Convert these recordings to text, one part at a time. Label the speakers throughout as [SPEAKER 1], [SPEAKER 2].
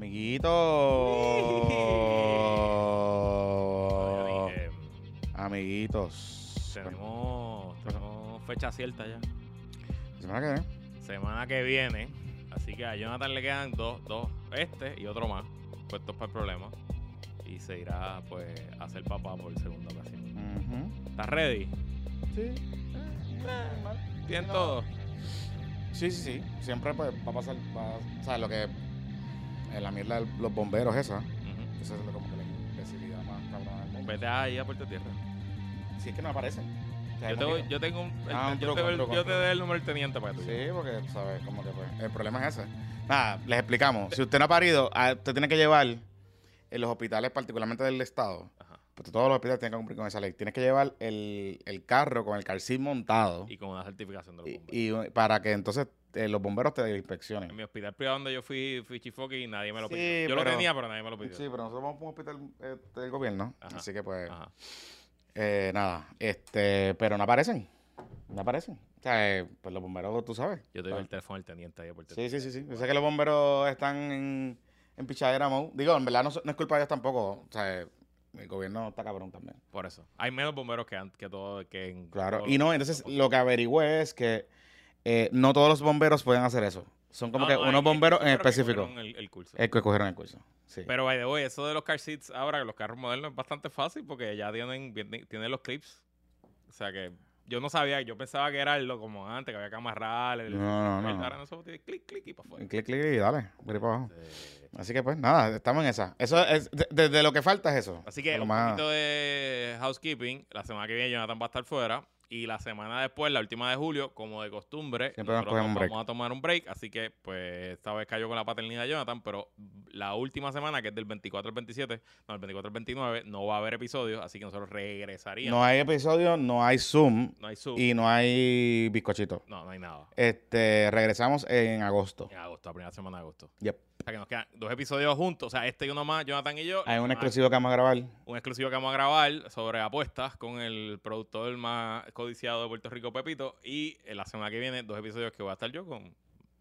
[SPEAKER 1] Amiguitos.
[SPEAKER 2] Eh,
[SPEAKER 1] Amiguitos.
[SPEAKER 2] tenemos, tenemos fecha cierta ya.
[SPEAKER 1] Semana que viene.
[SPEAKER 2] Semana que viene. Así que a Jonathan le quedan dos, dos, este y otro más, puestos para el problema. Y se irá pues a ser papá por segunda ocasión.
[SPEAKER 1] Ujú.
[SPEAKER 2] ¿Estás ready?
[SPEAKER 1] Sí.
[SPEAKER 2] ¿Tienen
[SPEAKER 1] No.
[SPEAKER 2] todo?
[SPEAKER 1] Sí, sí, sí. Siempre pues, va a pasar. Va, o sea, lo que. En la mierda de los bomberos, esa.
[SPEAKER 2] Ujú.
[SPEAKER 1] Esa es como que la imbecilidad más cabrona del mundo.
[SPEAKER 2] Vete ahí a Puerto Tierra.
[SPEAKER 1] Si es que no aparece. O sea,
[SPEAKER 2] Yo, te
[SPEAKER 1] como
[SPEAKER 2] voy-
[SPEAKER 1] que-
[SPEAKER 2] yo tengo un.
[SPEAKER 1] Ah, un
[SPEAKER 2] yo,
[SPEAKER 1] truco,
[SPEAKER 2] te,
[SPEAKER 1] un truco,
[SPEAKER 2] yo
[SPEAKER 1] un
[SPEAKER 2] te
[SPEAKER 1] truco.
[SPEAKER 2] doy el número del teniente para tú.
[SPEAKER 1] Sí, porque, ¿sabes? Como que pues, el problema es ese. Nada, les explicamos. Si usted no ha parido, ah, usted tiene que llevar en los hospitales, particularmente del Estado,
[SPEAKER 2] Ajá.
[SPEAKER 1] porque todos los hospitales tienen que cumplir con esa ley. Tienes que llevar el, el carro con el seat montado
[SPEAKER 2] Y con una certificación de los
[SPEAKER 1] y,
[SPEAKER 2] bomberos.
[SPEAKER 1] y para que entonces eh, los bomberos te inspeccionen.
[SPEAKER 2] En mi hospital privado donde yo fui, fui chifoque y nadie me lo
[SPEAKER 1] Sí,
[SPEAKER 2] pidió. Yo lo tenía, pero nadie me lo pidió.
[SPEAKER 1] Sí, pero nosotros vamos a un hospital eh, del gobierno,
[SPEAKER 2] Ajá.
[SPEAKER 1] así que pues,
[SPEAKER 2] Ajá.
[SPEAKER 1] eh, nada, este, pero no aparecen, no aparecen. O sea, eh, pues los bomberos, tú sabes.
[SPEAKER 2] Yo te doy
[SPEAKER 1] ¿sabes?
[SPEAKER 2] el teléfono del teniente ahí a Puerto
[SPEAKER 1] Sí, sí, sí, sí. Yo sé que los bomberos están en, en pichadera, Mau. Digo, en verdad no, no es culpa de ellos tampoco. O sea, el gobierno está cabrón también.
[SPEAKER 2] Por eso. Hay menos bomberos que, que todo. Que en
[SPEAKER 1] Claro.
[SPEAKER 2] todo
[SPEAKER 1] Y no, entonces lo que averigüé es que eh, no todos los bomberos pueden hacer eso. Son como
[SPEAKER 2] No,
[SPEAKER 1] que
[SPEAKER 2] no,
[SPEAKER 1] unos bomberos en específico.
[SPEAKER 2] El, el curso.
[SPEAKER 1] El que cogieron el curso. Sí.
[SPEAKER 2] Pero, by the way, eso de los car seats ahora, los carros modernos, es bastante fácil porque ya tienen, tienen los clips. O sea que yo no sabía, yo pensaba que era lo como antes, que había que amarrar. El,
[SPEAKER 1] No, no,
[SPEAKER 2] el-
[SPEAKER 1] no.
[SPEAKER 2] Ahora no solo tiene clic, clic y para afuera.
[SPEAKER 1] Clic, clic y dale. por ahí para abajo. Así que pues nada, estamos en esa. Eso es, de, de- de lo que falta es eso.
[SPEAKER 2] Así que un
[SPEAKER 1] más-
[SPEAKER 2] poquito de housekeeping. La semana que viene Jonathan va a estar fuera. Y la semana después, la última de julio, como de costumbre,
[SPEAKER 1] Siempre nos break.
[SPEAKER 2] vamos a tomar un break. Así que, pues, esta vez cayó con la paternidad de Jonathan. Pero la última semana, que es del 24 al 27, no, el 24 al 29, no va a haber episodios. Así que nosotros regresaríamos.
[SPEAKER 1] No hay episodio, no hay Zoom
[SPEAKER 2] No hay sub.
[SPEAKER 1] y no hay bizcochito.
[SPEAKER 2] No, no hay nada.
[SPEAKER 1] Este, regresamos en agosto.
[SPEAKER 2] En agosto, la primera semana de agosto.
[SPEAKER 1] Yep.
[SPEAKER 2] O sea que nos quedan dos episodios juntos. O sea, este y uno más, Jonathan y yo.
[SPEAKER 1] Hay un
[SPEAKER 2] Ah,
[SPEAKER 1] exclusivo que vamos a grabar.
[SPEAKER 2] un exclusivo que vamos a grabar sobre apuestas con el productor más codiciado de Puerto Rico, Pepito. Y en la semana que viene, dos episodios que voy a estar yo con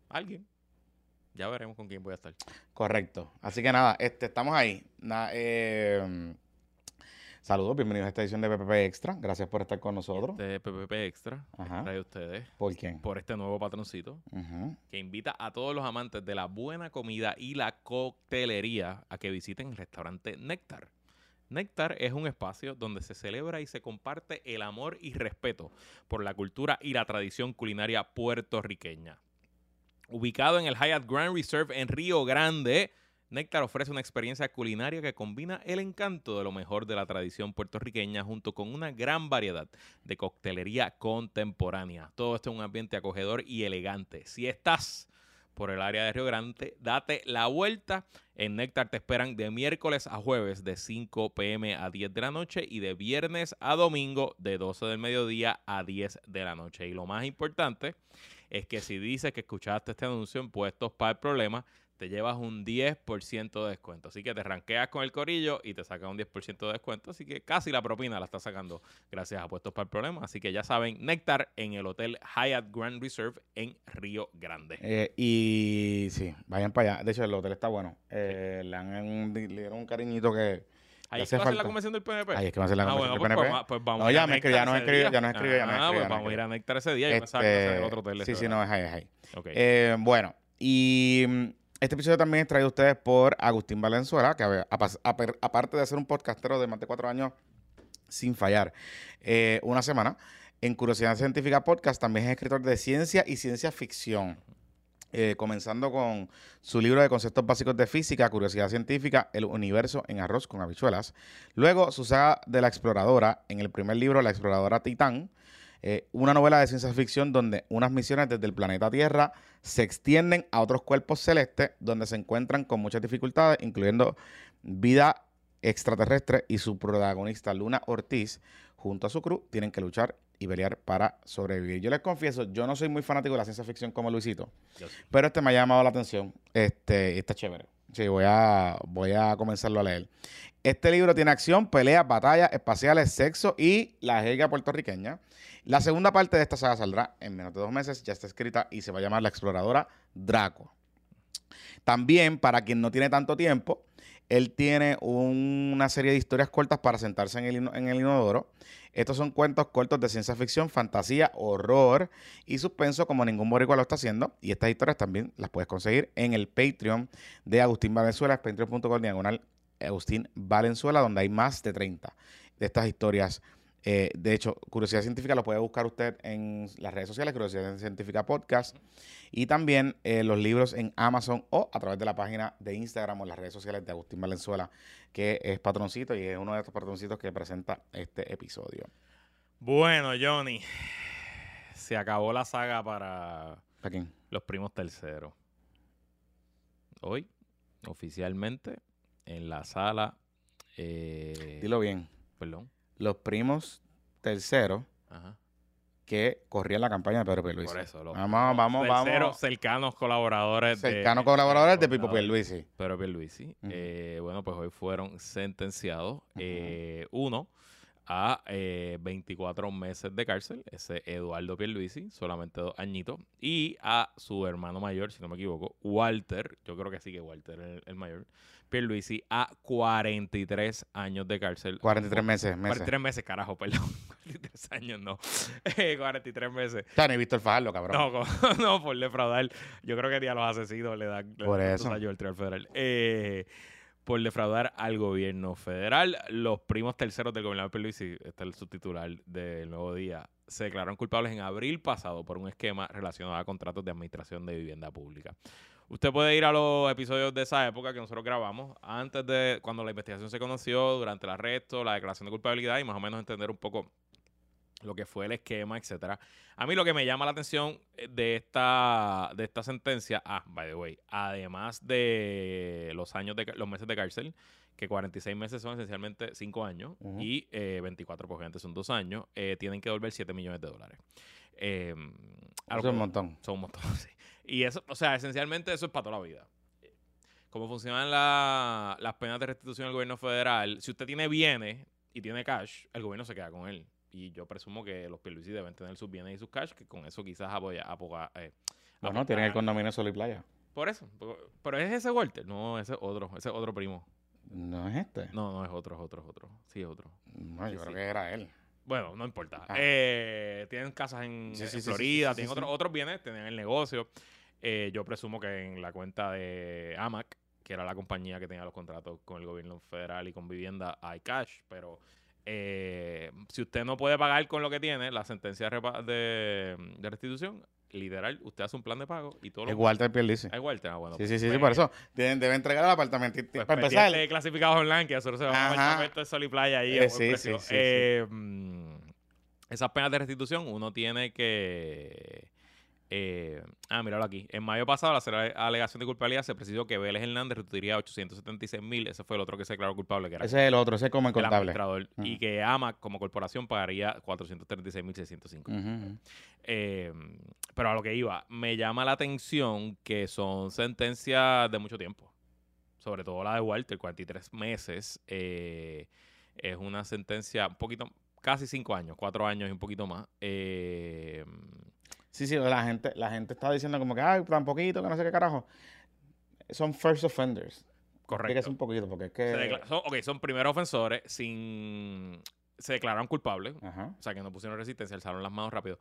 [SPEAKER 2] alguien. Ya veremos con quién voy a estar.
[SPEAKER 1] Correcto. Así que nada, este, estamos ahí. Na- eh, saludos, bienvenidos a esta edición de PPP Extra. Gracias por estar con nosotros.
[SPEAKER 2] Este PPP Extra
[SPEAKER 1] Ajá.
[SPEAKER 2] trae a ustedes
[SPEAKER 1] ¿Por quién?
[SPEAKER 2] por este nuevo patroncito que invita a todos los amantes de la buena comida y la coctelería a que visiten el restaurante Néctar. Néctar es un espacio donde se celebra y se comparte el amor y respeto por la cultura y la tradición culinaria puertorriqueña. Ubicado en el Hyatt Grand Reserve en Río Grande, Néctar ofrece una experiencia culinaria que combina el encanto de lo mejor de la tradición puertorriqueña junto con una gran variedad de coctelería contemporánea. Todo esto en un ambiente acogedor y elegante. Si estás por el área de Río Grande, date la vuelta. En Néctar te esperan de miércoles a jueves de 5 pm a 10 de la noche y de viernes a domingo de 12 del mediodía a 10 de la noche. Y lo más importante es que si dices que escuchaste este anuncio en Puestos para el Problema, te llevas un 10% de descuento. Así que te ranqueas con el corillo y te saca un 10% de descuento. Así que casi la propina la está sacando gracias a Puestos para el Problema. Así que ya saben, Néctar en el Hotel Hyatt Grand Reserve en Río Grande.
[SPEAKER 1] Eh, y sí, vayan para allá. De hecho, el hotel está bueno. Eh, le, han, le dieron un cariñito que
[SPEAKER 2] Ahí es que va a ser la
[SPEAKER 1] falta.
[SPEAKER 2] convención del PNP.
[SPEAKER 1] Ahí es que va a ser la
[SPEAKER 2] Ah, bueno,
[SPEAKER 1] del
[SPEAKER 2] pues,
[SPEAKER 1] PNP.
[SPEAKER 2] pues, pues vamos
[SPEAKER 1] No, ya
[SPEAKER 2] a
[SPEAKER 1] me
[SPEAKER 2] Néctar
[SPEAKER 1] ya nos escribió, ya nos escribió, ya nos
[SPEAKER 2] Ah, pues vamos a ir a. Néctar ese día. Que ese era el otro hotel.
[SPEAKER 1] Este, sí, sí, no, es ahí, es ahí.
[SPEAKER 2] Ok.
[SPEAKER 1] Eh, bueno, y mm, este episodio también es traído a ustedes por Agustín Valenzuela, que a aper- aparte de ser un podcastero de más de cuatro años sin fallar, eh, una semana, en Curiosidad Científica Podcast también es escritor de ciencia y ciencia ficción. Eh, comenzando con su libro de conceptos básicos de física, curiosidad científica, el universo en arroz con habichuelas. Luego, su saga de la exploradora, en el primer libro, La exploradora Titán, eh, una novela de ciencia ficción donde unas misiones desde el planeta Tierra se extienden a otros cuerpos celestes donde se encuentran con muchas dificultades, incluyendo vida extraterrestre y su protagonista Luna Ortiz, junto a su crew, tienen que luchar y pelear para sobrevivir. Yo les confieso, yo no soy muy fanático de la ciencia ficción como Luisito, pero este me ha llamado la atención. Este, está chévere. Sí, voy a, voy a comenzarlo a leer. Este libro tiene acción, peleas, batallas espaciales, sexo y la jerga puertorriqueña. La segunda parte de esta saga saldrá en menos de dos meses. Ya está escrita y se va a llamar La Exploradora Draco. También, para quien no tiene tanto tiempo, él tiene una serie de historias cortas para sentarse en el, inodoro. Estos son cuentos cortos de ciencia ficción, fantasía, horror y suspenso, como ningún boricua lo está haciendo. Y estas historias también las puedes conseguir en el Patreon de Agustín Valenzuela, patreon.com diagonal Agustín Valenzuela, donde hay más de 30 de estas historias eh, de hecho, Curiosidad Científica lo puede buscar usted en las redes sociales, Curiosidad Científica Podcast, y también eh, los libros en Amazon o a través de la página de Instagram o las redes sociales de Agustín Valenzuela, que es patroncito y es uno de estos patroncitos que presenta este episodio.
[SPEAKER 2] Bueno, Johnny, se acabó la saga para
[SPEAKER 1] ¿Para quién?
[SPEAKER 2] los primos terceros. Hoy, oficialmente, en la sala. Eh,
[SPEAKER 1] Dilo bien.
[SPEAKER 2] Perdón.
[SPEAKER 1] Los primos terceros
[SPEAKER 2] Ajá.
[SPEAKER 1] que corrían la campaña de Pedro Pierluisi.
[SPEAKER 2] Por eso. Los
[SPEAKER 1] Vamos, vamos,
[SPEAKER 2] terceros
[SPEAKER 1] vamos.
[SPEAKER 2] cercanos colaboradores de-
[SPEAKER 1] Cercanos colaboradores de Pipo
[SPEAKER 2] colaboradores.
[SPEAKER 1] Pierluisi.
[SPEAKER 2] Pedro Pierluisi.
[SPEAKER 1] Ujú.
[SPEAKER 2] Eh, bueno, pues hoy fueron sentenciados. eh, uno a eh, 24 meses de cárcel, ese Eduardo Pierluisi, solamente dos añitos, y a su hermano mayor, si no me equivoco, Walter, yo creo que sí que Walter es el, el mayor, Pierluisi, a 43 años de cárcel.
[SPEAKER 1] 43 meses, meses.
[SPEAKER 2] 43 meses, carajo, perdón. 43 años, no. Eh, 43 meses.
[SPEAKER 1] Ya ni Víctor Fajardo, cabrón.
[SPEAKER 2] No, no, por defraudar. Yo creo que ni a los asesinos le dan le
[SPEAKER 1] Por
[SPEAKER 2] dan
[SPEAKER 1] eso.
[SPEAKER 2] al Tribunal Federal. Eh, por defraudar al gobierno federal. Los primos terceros del gobernador Pierluisi, este es el subtitular del Nuevo Día, se declararon culpables en abril pasado por un esquema relacionado a contratos de administración de vivienda pública. Usted puede ir a los episodios de esa época que nosotros grabamos, antes de cuando la investigación se conoció, durante el arresto, la declaración de culpabilidad y más o menos entender un poco lo que fue el esquema, etcétera. A mí lo que me llama la atención eh, de esta, de esta sentencia, ah, by the way, además de los años de los meses de cárcel, que 46 meses son esencialmente 5 años y eh, 24 por gente son 2 años, eh, tienen que devolver 7 millones de dólares. Eh,
[SPEAKER 1] Eso es un montón.
[SPEAKER 2] son un montón, sí. Y eso, o sea, esencialmente eso es para toda la vida. Cómo funcionan la- las penas de restitución del gobierno federal, si usted tiene bienes y tiene cash, el gobierno se queda con él. Y yo presumo que los Pierluisi deben tener sus bienes y sus cash, que con eso quizás apoya, apoga, eh,
[SPEAKER 1] Bueno, tienen el condominio Sol y Playa.
[SPEAKER 2] Por eso. Pero es ese Walter. No, ese es otro. Ese es otro primo.
[SPEAKER 1] No es este.
[SPEAKER 2] No, no es otro, es otro, es otro. Sí, es otro.
[SPEAKER 1] No, yo
[SPEAKER 2] Sí,
[SPEAKER 1] creo
[SPEAKER 2] sí.
[SPEAKER 1] que era él.
[SPEAKER 2] Bueno, no importa.
[SPEAKER 1] Ah.
[SPEAKER 2] Eh, tienen casas en,
[SPEAKER 1] Sí,
[SPEAKER 2] Florida, tienen otros otros bienes, tienen el negocio. Eh, yo presumo que en la cuenta de AMAC, que era la compañía que tenía los contratos con el gobierno federal y con vivienda, hay cash, pero eh, si usted no puede pagar con lo que tiene, la sentencia de, de, restitución, literal, usted hace un plan de pago y todo
[SPEAKER 1] Es
[SPEAKER 2] lo
[SPEAKER 1] Walter Pierluisi.
[SPEAKER 2] Es Walter, ah, bueno.
[SPEAKER 1] Sí, sí, sí, sí,
[SPEAKER 2] pues,
[SPEAKER 1] por eso. Deben, debe entregar el apartamento.
[SPEAKER 2] pues,
[SPEAKER 1] para empezar,
[SPEAKER 2] de clasificados online, que nosotros se va a apartamento de Sol y Playa ahí.
[SPEAKER 1] Eh, sí, sí, sí.
[SPEAKER 2] Eh, mm, Esas penas de restitución, uno tiene que. Eh, ah, míralo aquí. En mayo pasado, la cele- alegación de culpabilidad se precisó que Vélez Hernández restituiría 876 mil. Ese fue el otro que se declaró culpable, que era
[SPEAKER 1] ese es el otro, ese es como el contable.
[SPEAKER 2] Y que AMA, como corporación, pagaría 436 mil 605.
[SPEAKER 1] Ujú, ujú.
[SPEAKER 2] Eh, pero a lo que iba, me llama la atención que son sentencias de mucho tiempo. Sobre todo la de Walter, 43 meses. eh, es una sentencia un poquito, casi 5 años, 4 años y un poquito más. Eh,
[SPEAKER 1] Sí, sí, la gente, la gente está diciendo como que, ay, tan poquito, que no sé qué carajo. Son first offenders.
[SPEAKER 2] correcto.
[SPEAKER 1] Explíquese un poquito, porque es que...
[SPEAKER 2] son, ok, son primeros ofensores sin... Se declararon culpables.
[SPEAKER 1] Ajá.
[SPEAKER 2] O sea, que no pusieron resistencia, alzaron las manos rápido.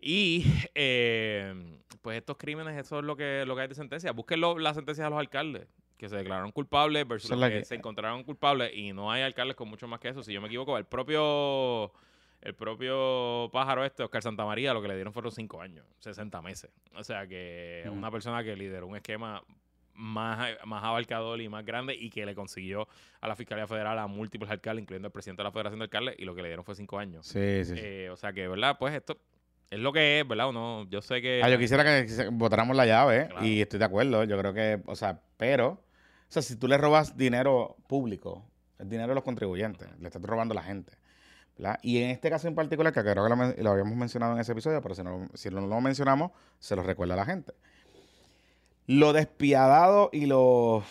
[SPEAKER 2] Y eh, pues estos crímenes, eso es lo que, lo que hay de sentencia. Busquen las sentencias de los alcaldes que se declararon culpables versus los que,
[SPEAKER 1] que-
[SPEAKER 2] se encontraron culpables y no hay alcaldes con mucho más que eso. Si yo me equivoco, el propio el propio pájaro este, Oscar Santamaría, lo que le dieron fueron 5 años, 60 meses. O sea que
[SPEAKER 1] Ujú.
[SPEAKER 2] una persona que lideró un esquema más, más abarcador y más grande y que le consiguió a la Fiscalía Federal a múltiples alcaldes, incluyendo el presidente de la Federación de Alcaldes, y lo que le dieron fue 5 años.
[SPEAKER 1] Sí, sí.
[SPEAKER 2] Eh, o sea que, ¿verdad? Pues esto es lo que es, ¿verdad? Uno, yo sé que...
[SPEAKER 1] Ah, yo quisiera que votáramos la llave
[SPEAKER 2] Claro.
[SPEAKER 1] y estoy de acuerdo. Yo creo que, o sea, pero, o sea, si tú le robas dinero público, el dinero de los contribuyentes, le estás robando a la gente. Y en este caso en particular, que creo que lo, habíamos mencionado en ese episodio, pero si no, si no lo mencionamos, se lo recuerda a la gente. Lo despiadado y lo.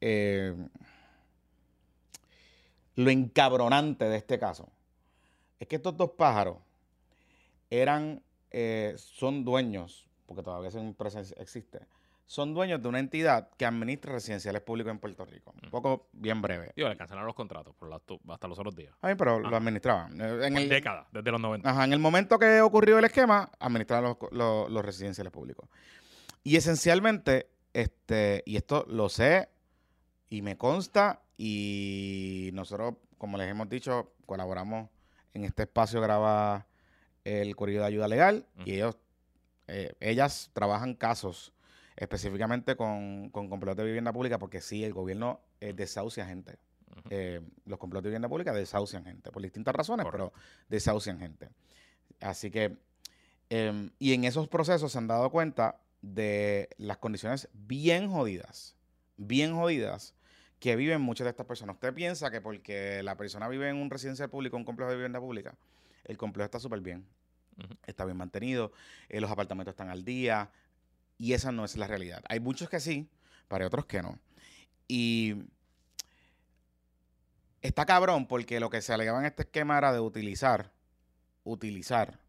[SPEAKER 1] eh, lo encabronante de este caso es que estos dos pájaros eran, eh, son dueños, porque todavía esa empresa ex- existe, son dueños de una entidad que administra residenciales públicos en Puerto Rico. Un poco bien breve.
[SPEAKER 2] Digo, le cancelaron los contratos por la- hasta los otros días.
[SPEAKER 1] Ay, pero
[SPEAKER 2] Ajá.
[SPEAKER 1] lo administraban. Eh, En el,
[SPEAKER 2] Décadas, desde los 90.
[SPEAKER 1] Ajá, en el momento que ocurrió el esquema, administraban los, los- los residenciales públicos. Y esencialmente, este, y esto lo sé y me consta, y nosotros, como les hemos dicho, colaboramos en este espacio, graba el Correo de Ayuda Legal, y ellos, eh, ellas trabajan casos específicamente con, con de vivienda pública, porque sí, el gobierno eh, desahucia gente. Eh, los completos de vivienda pública desahucian gente, por distintas razones,
[SPEAKER 2] Correcto.
[SPEAKER 1] pero desahucian gente. Así que, em, y en esos procesos se han dado cuenta de las condiciones bien jodidas, bien jodidas, que viven muchas de estas personas. Usted piensa que porque la persona vive en un residencial público, un complejo de vivienda pública, el complejo está súper bien, está bien mantenido, eh, los apartamentos están al día, y esa no es la realidad. Hay muchos que sí, para otros que no. Y está cabrón porque lo que se alegaba en este esquema era de utilizar, utilizar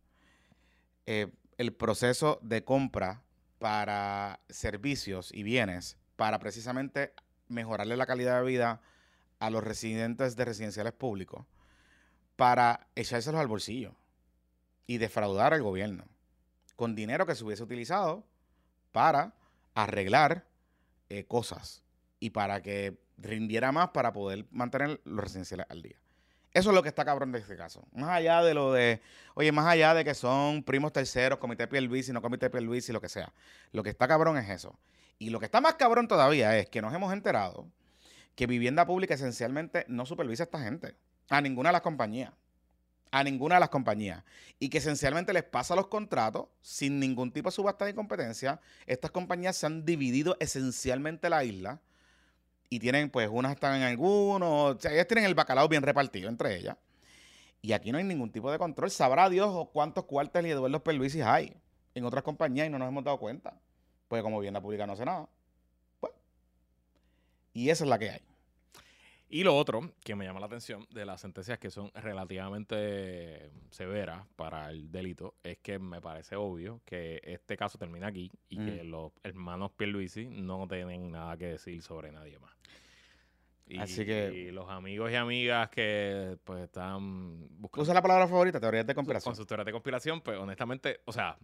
[SPEAKER 1] eh, el proceso de compra para servicios y bienes para precisamente mejorarle la calidad de vida a los residentes de residenciales públicos para echárselos al bolsillo y defraudar al gobierno con dinero que se hubiese utilizado para arreglar eh, cosas y para que rindiera más para poder mantener los residenciales al día. Eso es lo que está cabrón de este caso. Más allá de lo de, oye, más allá de que son primos terceros, comité Pierluisi, no comité Pierluisi, lo que sea. Lo que está cabrón es eso. Y lo que está más cabrón todavía es que nos hemos enterado que vivienda pública esencialmente no supervisa a esta gente, a ninguna de las compañías. A ninguna de las compañías. Y que esencialmente les pasa los contratos sin ningún tipo de subasta de competencia. Estas compañías se han dividido esencialmente la isla y tienen, pues, unas están en algunos, ellas tienen el bacalao bien repartido entre ellas. Y aquí no hay ningún tipo de control. Sabrá Dios cuántos cuartos y Eduardo Perluisis hay en otras compañías y no nos hemos dado cuenta. Pues como vivienda pública no hace nada. Pues. Y esa es la que hay.
[SPEAKER 2] Y lo otro que me llama la atención de las sentencias que son relativamente severas para el delito es que me parece obvio que este caso termina aquí y
[SPEAKER 1] Mm.
[SPEAKER 2] que los hermanos Pierluisi no tienen nada que decir sobre nadie más. Y,
[SPEAKER 1] Así que-
[SPEAKER 2] y los amigos y amigas que pues están buscando
[SPEAKER 1] Usa la palabra favorita, teorías de conspiración.
[SPEAKER 2] con sus teorías de conspiración, pues honestamente, o sea,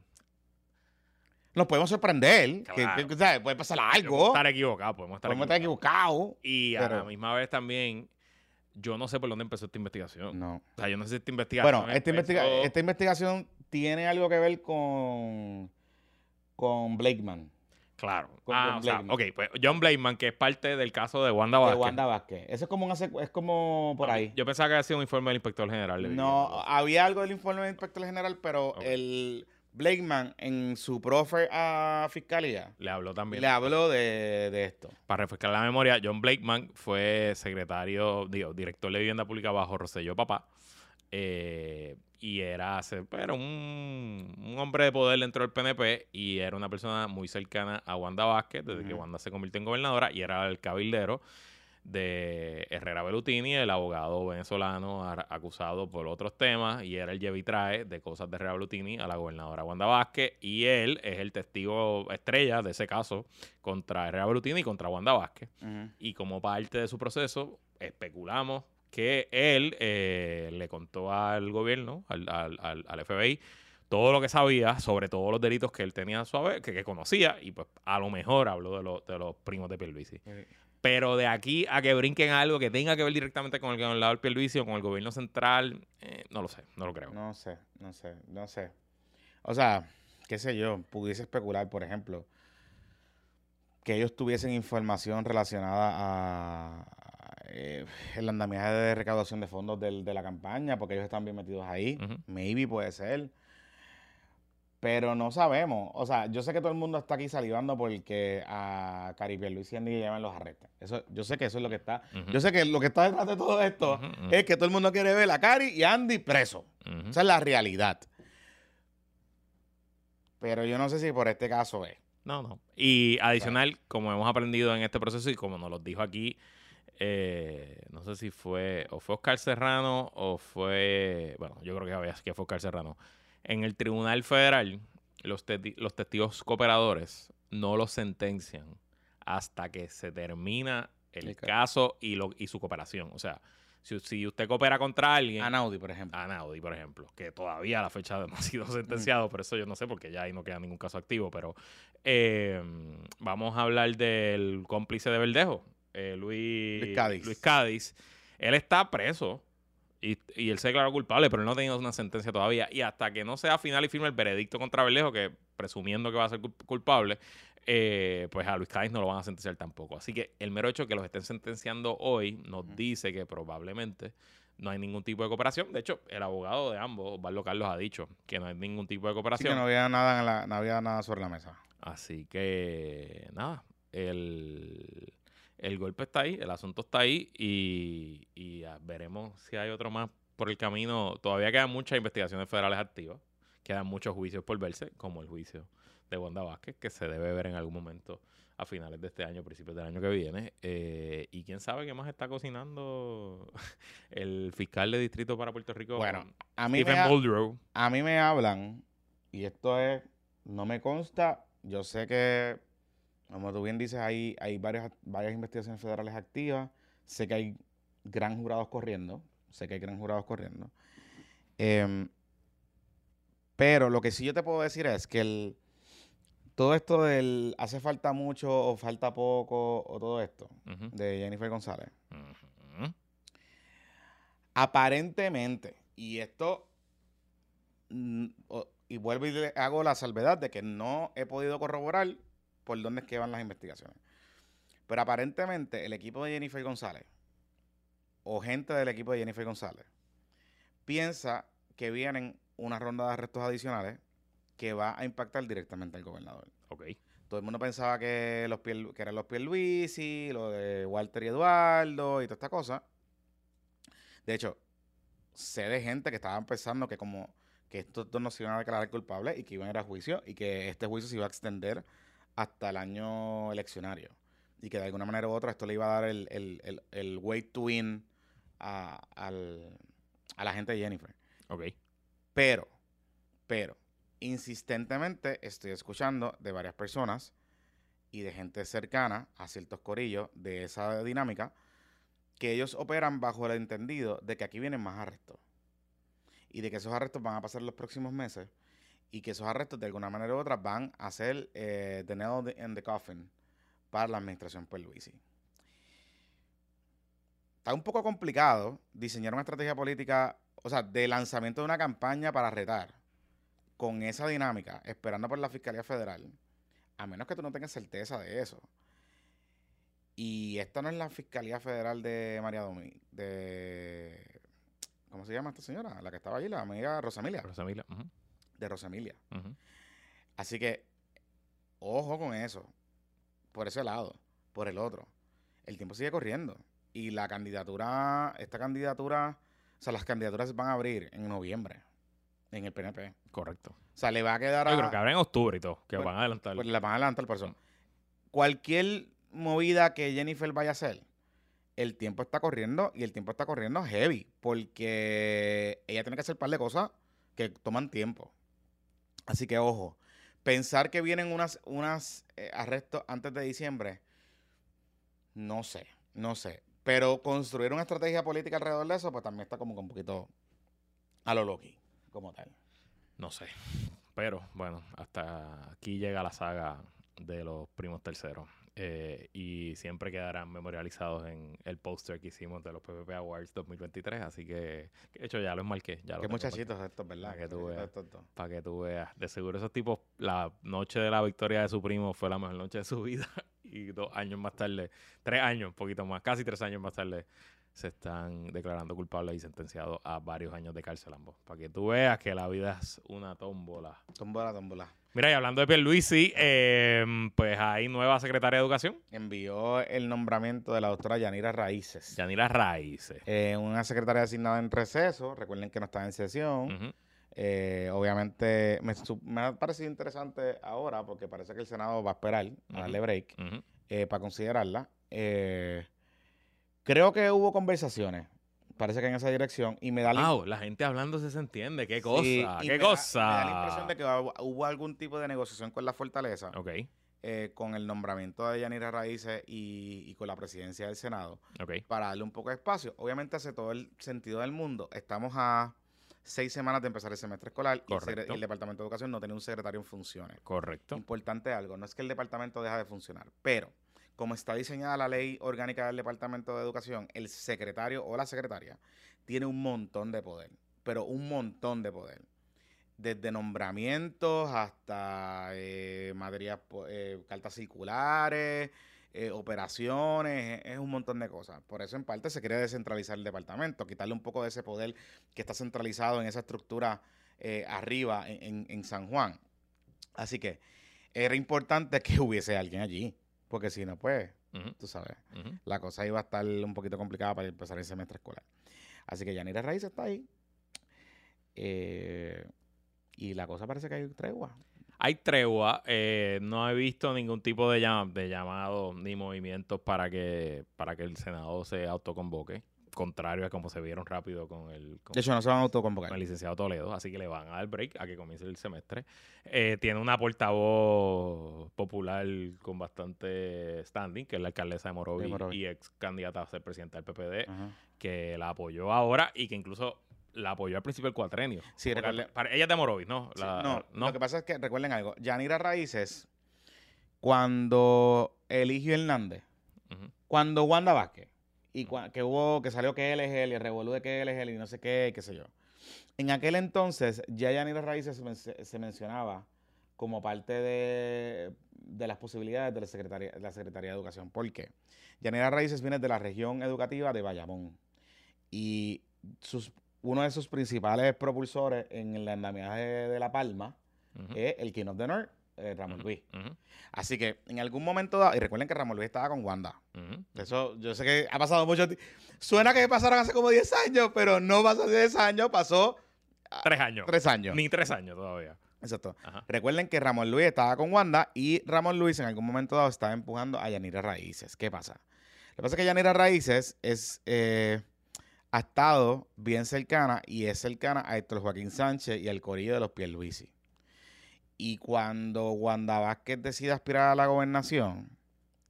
[SPEAKER 1] Nos podemos sorprender. que-
[SPEAKER 2] Claro.
[SPEAKER 1] Puede pasar
[SPEAKER 2] podemos
[SPEAKER 1] algo.
[SPEAKER 2] estar equivocados, podemos estar
[SPEAKER 1] Podemos estar
[SPEAKER 2] equivocados. Y a la misma vez también, yo no sé por dónde empezó esta investigación.
[SPEAKER 1] No.
[SPEAKER 2] O sea, yo no sé si esta investigación.
[SPEAKER 1] Bueno, esta, investiga-
[SPEAKER 2] empezó-
[SPEAKER 1] esta investigación tiene algo que ver con, con Blakeman,
[SPEAKER 2] Claro.
[SPEAKER 1] con
[SPEAKER 2] Ah,
[SPEAKER 1] John
[SPEAKER 2] o sea,
[SPEAKER 1] Blakeman.
[SPEAKER 2] ok, pues John Blakeman, que es parte del caso de Wanda
[SPEAKER 1] de
[SPEAKER 2] Vázquez.
[SPEAKER 1] Wanda Vázquez. Eso es como, una es como por ahí.
[SPEAKER 2] Yo pensaba que había sido un informe del inspector general. de
[SPEAKER 1] No, había algo del informe del inspector general, pero el Blakeman en su profe a fiscalía
[SPEAKER 2] Le habló también.
[SPEAKER 1] le habló de, de esto.
[SPEAKER 2] Para refrescar la memoria, John Blakeman fue secretario, digo, director de vivienda pública bajo Rosselló Papá. eh, y era, era un, un hombre de poder dentro del PNP y era una persona muy cercana a Wanda Vázquez desde que. Wanda se convirtió en gobernadora y era el cabildero de Herrera Belutini, el abogado venezolano acusado por otros temas, y era el lleva y trae de cosas de Herrera Belutini a la gobernadora Wanda Vázquez, y él es el testigo estrella de ese caso contra Herrera Belutini y contra Wanda Vázquez. Y como parte de su proceso, especulamos que él eh, le contó al gobierno, al, al- al- FBI, todo lo que sabía sobre todos los delitos que él tenía a su haber, que, que conocía, y pues a lo mejor habló de, los de los primos de Pierluisi. Pero de aquí a que brinquen algo que tenga que ver directamente con el gobernador Pierluisi o con el gobierno central, eh, no lo sé, no lo creo.
[SPEAKER 1] No sé, no sé, no sé. O sea, qué sé yo, pudiese especular, por ejemplo, que ellos tuviesen información relacionada a, eh, el andamiaje de recaudación de fondos del- de la campaña, porque ellos están bien metidos ahí. Maybe puede ser. Pero no sabemos. O sea, yo sé que todo el mundo está aquí salivando porque a Cari Luis y Andy le llaman los arrestes. Eso, yo sé que eso es lo que está. Yo sé que lo que está detrás de todo esto es que todo el mundo quiere ver a Cari y a Andy preso. Esa es la realidad. Pero yo no sé si por este caso es.
[SPEAKER 2] No, no. Y adicional, como hemos aprendido en este proceso y como nos lo dijo aquí, eh, no sé si fue o fue Oscar Serrano o fue, bueno, yo creo que, que fue Oscar Serrano. En el Tribunal Federal, los, testi- los testigos cooperadores no lo sentencian hasta que se termina el
[SPEAKER 1] El ca-
[SPEAKER 2] caso y, lo, y su cooperación. O sea, si, si usted coopera contra alguien,
[SPEAKER 1] A Naudi, por ejemplo.
[SPEAKER 2] a Naudi, por ejemplo, que todavía a la fecha no ha sido sentenciado, por eso yo no sé, porque ya ahí no queda ningún caso activo, pero eh, vamos a hablar del cómplice de Verdejo, eh, Luis,
[SPEAKER 1] Luis Cádiz.
[SPEAKER 2] Luis Cádiz. Él está preso y, y él se declaró culpable, pero él no ha tenido una sentencia todavía. Y hasta que no sea final y firme el veredicto contra Verdejo, que presumiendo que va a ser cul- culpable, eh, pues a Luis Cádiz no lo van a sentenciar tampoco. Así que el mero hecho de que los estén sentenciando hoy nos dice que probablemente no hay ningún tipo de cooperación. De hecho, el abogado de ambos, Osvaldo Carlos, ha dicho que no hay ningún tipo de cooperación.
[SPEAKER 1] que no había nada, en la- no había nada sobre la mesa.
[SPEAKER 2] Así que, nada, el, el golpe está ahí, el asunto está ahí y, y, veremos si hay otro más por el camino. Todavía quedan muchas investigaciones federales activas, quedan muchos juicios por verse, como el juicio de Wanda Vázquez, que se debe ver en algún momento a finales de este año, principios del año que viene. Eh, y quién sabe qué más está cocinando el fiscal de distrito para Puerto Rico,
[SPEAKER 1] Bueno, A mí, me,
[SPEAKER 2] Stephen
[SPEAKER 1] ha-
[SPEAKER 2] Muldrow.
[SPEAKER 1] a mí me hablan, y esto es, no me consta, yo sé que, como tú bien dices, hay, hay varias, varias investigaciones federales activas, sé que hay gran jurados corriendo, sé que hay gran jurados corriendo, Em, pero lo que sí yo te puedo decir es que el, todo esto del hace falta mucho o falta poco o todo esto de Jennifer González, aparentemente, y esto, mm, y vuelvo y le hago la salvedad de que no he podido corroborar por dónde es que van las investigaciones. Pero aparentemente el equipo de Jennifer González, o gente del equipo de Jennifer González, piensa que vienen una ronda de arrestos adicionales que va a impactar directamente al gobernador.
[SPEAKER 2] Ok.
[SPEAKER 1] Todo el mundo pensaba que, los Pier- que eran los Pierluisi, lo de Walter y Eduardo y toda esta cosa. De hecho, sé de gente que estaba pensando que como que estos dos no se iban a declarar culpables y que iban a ir a juicio y que este juicio se iba a extender hasta el año eleccionario. Y que de alguna manera u otra esto le iba a dar el, el, el, el way to win a, al- a la gente de Jennifer.
[SPEAKER 2] Ok.
[SPEAKER 1] Pero, pero, insistentemente estoy escuchando de varias personas y de gente cercana a ciertos corillos de esa dinámica que ellos operan bajo el entendido de que aquí vienen más arrestos y de que esos arrestos van a pasar los próximos meses y que esos arrestos de alguna manera u otra van a ser eh, the nail in the coffin para la administración Pierluisi. Está un poco complicado diseñar una estrategia política, o sea, de lanzamiento de una campaña para retar con esa dinámica, esperando por la Fiscalía Federal, a menos que tú no tengas certeza de eso. Y esta no es la Fiscalía Federal de María Domi, de... ¿Cómo se llama esta señora? La que estaba allí, la amiga Rosamilia,
[SPEAKER 2] Rosamila. ujú,
[SPEAKER 1] de Rosamilia.
[SPEAKER 2] ujú.
[SPEAKER 1] Así que, ojo con eso. Por ese lado. Por el otro. El tiempo sigue corriendo. Y la candidatura, esta candidatura, o sea, las candidaturas van a abrir en noviembre. En el PNP.
[SPEAKER 2] Correcto.
[SPEAKER 1] O sea, le va a quedar a.
[SPEAKER 2] Yo creo que habrá en octubre y todo, que
[SPEAKER 1] Bueno,
[SPEAKER 2] van a adelantar.
[SPEAKER 1] pues, le van a adelantar por eso. Cualquier movida que Jennifer vaya a hacer, el tiempo está corriendo y el tiempo está corriendo heavy. Porque ella tiene que hacer un par de cosas que toman tiempo. Así que ojo, pensar que vienen unas, unas eh, arrestos antes de diciembre, no sé, no sé. Pero construir una estrategia política alrededor de eso, pues también está como que un poquito a lo Loki, como tal.
[SPEAKER 2] No sé. Pero bueno, hasta aquí llega la saga de los primos terceros. Eh, y siempre quedarán memorializados en el póster que hicimos de los PPP Awards 2023. Así que, de hecho, ya los marqué. Ya
[SPEAKER 1] Qué muchachitos estos, ¿verdad?
[SPEAKER 2] Para que tú veas. Para que tú veas. De seguro esos tipos, la noche de la victoria de su primo fue la mejor noche de su vida. Y dos años más tarde, tres años, un poquito más, casi tres años más tarde, se están declarando culpables y sentenciados a varios años de cárcel ambos. Para que tú veas que la vida es una tómbola.
[SPEAKER 1] Tómbola, tómbola.
[SPEAKER 2] Mira, y hablando de Pierluisi, eh, pues hay nueva secretaria de Educación,
[SPEAKER 1] Envió el nombramiento de la doctora Yanira Raíces.
[SPEAKER 2] Yanira Raíces.
[SPEAKER 1] Eh, una secretaria asignada en receso. Recuerden que no está en sesión. Eh, obviamente me, ha parecido interesante ahora porque parece que el Senado va a esperar a darle break eh, para considerarla. Creo que hubo conversaciones, parece que en esa dirección, y me da la,
[SPEAKER 2] Wow, la gente hablándose se entiende. ¿Qué cosa?
[SPEAKER 1] Sí,
[SPEAKER 2] ¿Qué
[SPEAKER 1] me da-
[SPEAKER 2] cosa?
[SPEAKER 1] me da la impresión de que hubo, algún tipo de negociación con la fortaleza
[SPEAKER 2] Ok.
[SPEAKER 1] eh, con el nombramiento de Yanira Raíces y, y con la presidencia del Senado
[SPEAKER 2] Ok.
[SPEAKER 1] para darle un poco de espacio. Obviamente hace todo el sentido del mundo. Estamos a seis semanas de empezar el semestre escolar el, y el Departamento de Educación no tiene un secretario en funciones.
[SPEAKER 2] Correcto.
[SPEAKER 1] Importante algo, no es que el departamento deja de funcionar, pero como está diseñada la ley orgánica del Departamento de Educación, el secretario o la secretaria tiene un montón de poder, pero un montón de poder. Desde nombramientos hasta eh, materias, eh, cartas circulares, eh, operaciones, es, es un montón de cosas. Por eso en parte se quiere descentralizar el departamento, quitarle un poco de ese poder que está centralizado en esa estructura arriba en San Juan. Así que era importante que hubiese alguien allí, porque si no, pues,
[SPEAKER 2] Ujú,
[SPEAKER 1] tú sabes, la cosa iba a estar un poquito complicada para empezar el semestre escolar. Así que Yanira Raíz está ahí. Eh, y la cosa parece que hay tregua.
[SPEAKER 2] Hay tregua, eh, no he visto ningún tipo de, llam- de llamado ni movimientos para que, para que el Senado se autoconvoque, contrario a como se vieron rápido con el, con,
[SPEAKER 1] De hecho, no se van a
[SPEAKER 2] con
[SPEAKER 1] autoconvocar.
[SPEAKER 2] el licenciado Toledo, así que le van a dar break a que comience el semestre. Eh, tiene una portavoz popular con bastante standing, que es la alcaldesa de Morovis,
[SPEAKER 1] De Morovis.
[SPEAKER 2] y ex candidata a ser presidenta del PPD,
[SPEAKER 1] Ajá.
[SPEAKER 2] que la apoyó ahora y que incluso la apoyó al principio del cuatrenio.
[SPEAKER 1] Sí,
[SPEAKER 2] Porque
[SPEAKER 1] recuerde-
[SPEAKER 2] al- para- ella es de Morovis, ¿no?
[SPEAKER 1] Sí, no,
[SPEAKER 2] no.
[SPEAKER 1] lo que pasa es que recuerden algo. Yanira Raíces, cuando Eligio Hernández, cuando Wanda Vázquez, y que hubo, que salió que él es él, y el revolú de que él es él, y no sé qué, y qué sé yo. En aquel entonces, ya Yanira Raíces se, men- se mencionaba como parte de, de las posibilidades de la Secretaría, de la Secretaría de Educación. ¿Por qué? Yanira Raíces viene de la región educativa de Bayamón. Y sus, uno de sus principales propulsores en el andamiaje de La Palma es el King of the North, eh, Ramón. Luis. Así que en algún momento dado, y recuerden que Ramón Luis estaba con Wanda. Eso, yo sé que ha pasado mucho tiempo. Suena que pasaron hace como 10 años, pero no pasó hace 10 años, pasó
[SPEAKER 2] Tres años.
[SPEAKER 1] 3 años.
[SPEAKER 2] Ni tres años todavía.
[SPEAKER 1] Exacto.
[SPEAKER 2] Ajá.
[SPEAKER 1] Recuerden que Ramón Luis estaba con Wanda y Ramón Luis en algún momento dado estaba empujando a Yanira Raíces. ¿Qué pasa? Lo que pasa es que Yanira Raíces es, eh, ha estado bien cercana y es cercana a Héctor Joaquín Sánchez y al corillo de los Pierluisi. Y cuando Wanda Vázquez decide aspirar a la gobernación,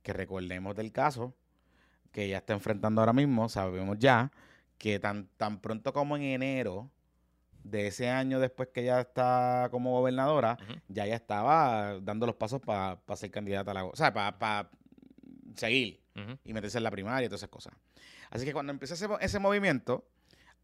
[SPEAKER 1] que recordemos del caso, que ella está enfrentando ahora mismo, sabemos ya que tan, tan pronto como en enero de ese año después que ella está como gobernadora, ya ella estaba dando los pasos para ser candidata a la... O sea, para seguir y meterse en la primaria y todas esas cosas. Así que cuando empieza ese, ese movimiento,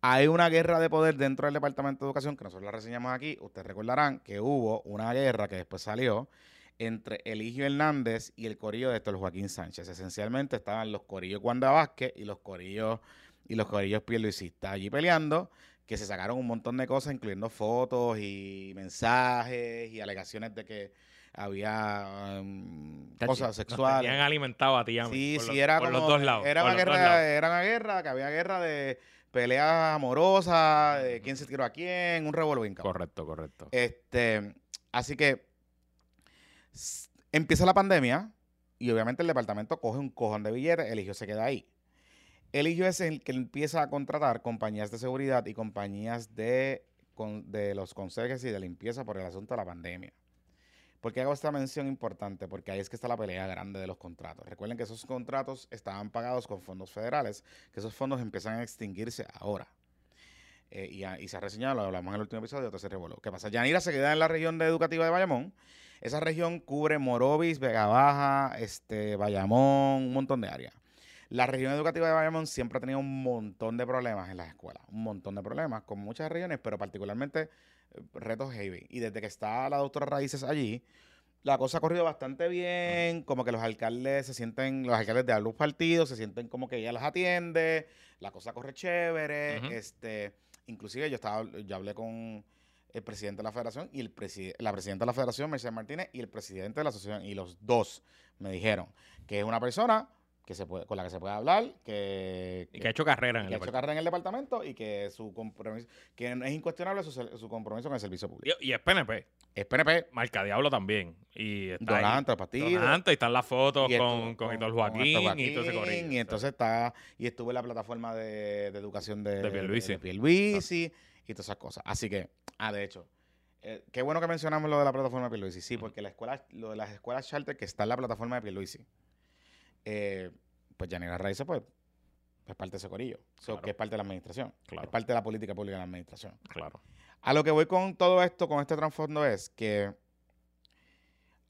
[SPEAKER 1] hay una guerra de poder dentro del Departamento de Educación, que nosotros la reseñamos aquí. Ustedes recordarán que hubo una guerra que después salió entre Eligio Hernández y el corillo de Héctor Joaquín Sánchez. Esencialmente estaban los corillos Wanda Vázquez y los corillos y los corillos Pierluisistas allí peleando, que se sacaron un montón de cosas, incluyendo fotos y mensajes y alegaciones de que había um, cosas
[SPEAKER 2] Nos
[SPEAKER 1] sexuales.
[SPEAKER 2] tenían alimentado a ti
[SPEAKER 1] Sí,
[SPEAKER 2] por
[SPEAKER 1] sí,
[SPEAKER 2] los-
[SPEAKER 1] era
[SPEAKER 2] por
[SPEAKER 1] como.
[SPEAKER 2] los dos lados.
[SPEAKER 1] Era
[SPEAKER 2] por
[SPEAKER 1] una, guerra,
[SPEAKER 2] lados.
[SPEAKER 1] era una guerra, que había guerra de peleas amorosas, de quién se tiró a quién, un revolvín.
[SPEAKER 2] Correcto, correcto.
[SPEAKER 1] Este, así que empieza la pandemia y obviamente el departamento coge un cojón de billetes, Eligio se queda ahí. Eligio es el que empieza a contratar compañías de seguridad y compañías de, con- de los conserjes y de limpieza por el asunto de la pandemia. ¿Por qué hago esta mención importante? Porque ahí es que está la pelea grande de los contratos. Recuerden que esos contratos estaban pagados con fondos federales, que esos fondos empiezan a extinguirse ahora. Eh, y, se ha reseñado, lo hablamos en el último episodio, entonces revoló. ¿Qué pasa? Yanira se queda en la región educativa de Bayamón. Esa región cubre Morovis, Vega Baja, este, Bayamón, un montón de áreas. La región educativa de Bayamón siempre ha tenido un montón de problemas en las escuelas, un montón de problemas, con muchas regiones, pero particularmente retos heavy. Y desde que está la doctora Raíces allí, la cosa ha corrido bastante bien, como que los alcaldes se sienten, los alcaldes de ambos partidos se sienten como que ella los atiende, la cosa corre chévere,
[SPEAKER 2] Ujú.
[SPEAKER 1] este, inclusive yo estaba, yo hablé con el presidente de la federación y el preside- la presidenta de la federación, Mercedes Martínez, y el presidente de la asociación, y los dos me dijeron que es una persona que se puede, con la que se puede hablar, que,
[SPEAKER 2] Y que ha hecho carrera en
[SPEAKER 1] que
[SPEAKER 2] el
[SPEAKER 1] ha hecho carrera en el departamento y que su compromiso, que es incuestionable su, su compromiso con el servicio público.
[SPEAKER 2] Y, y es PNP.
[SPEAKER 1] Es PNP,
[SPEAKER 2] Marca Diablo también. Y está ahí.
[SPEAKER 1] donante, partido.
[SPEAKER 2] Donante, y están las fotos
[SPEAKER 1] Y
[SPEAKER 2] con, con,
[SPEAKER 1] con
[SPEAKER 2] Joaquín, y todo ese
[SPEAKER 1] Joaquín,
[SPEAKER 2] corillo.
[SPEAKER 1] Y entonces está, y estuvo en la plataforma de, de educación de,
[SPEAKER 2] De Pierluisi.
[SPEAKER 1] de Pierluisi y todas esas cosas. Así que, ah, de hecho, eh, qué bueno que mencionamos lo de la plataforma de Pierluisi. Sí, porque la escuela, lo de las escuelas charter que está en la plataforma de Pierluisi, eh, pues Yanira Raíces, pues, es parte de ese corillo. So,
[SPEAKER 2] Claro.
[SPEAKER 1] que es parte de la administración.
[SPEAKER 2] Claro.
[SPEAKER 1] Es parte de la política pública de la administración.
[SPEAKER 2] Claro.
[SPEAKER 1] A lo que voy con todo esto, con este trasfondo, es que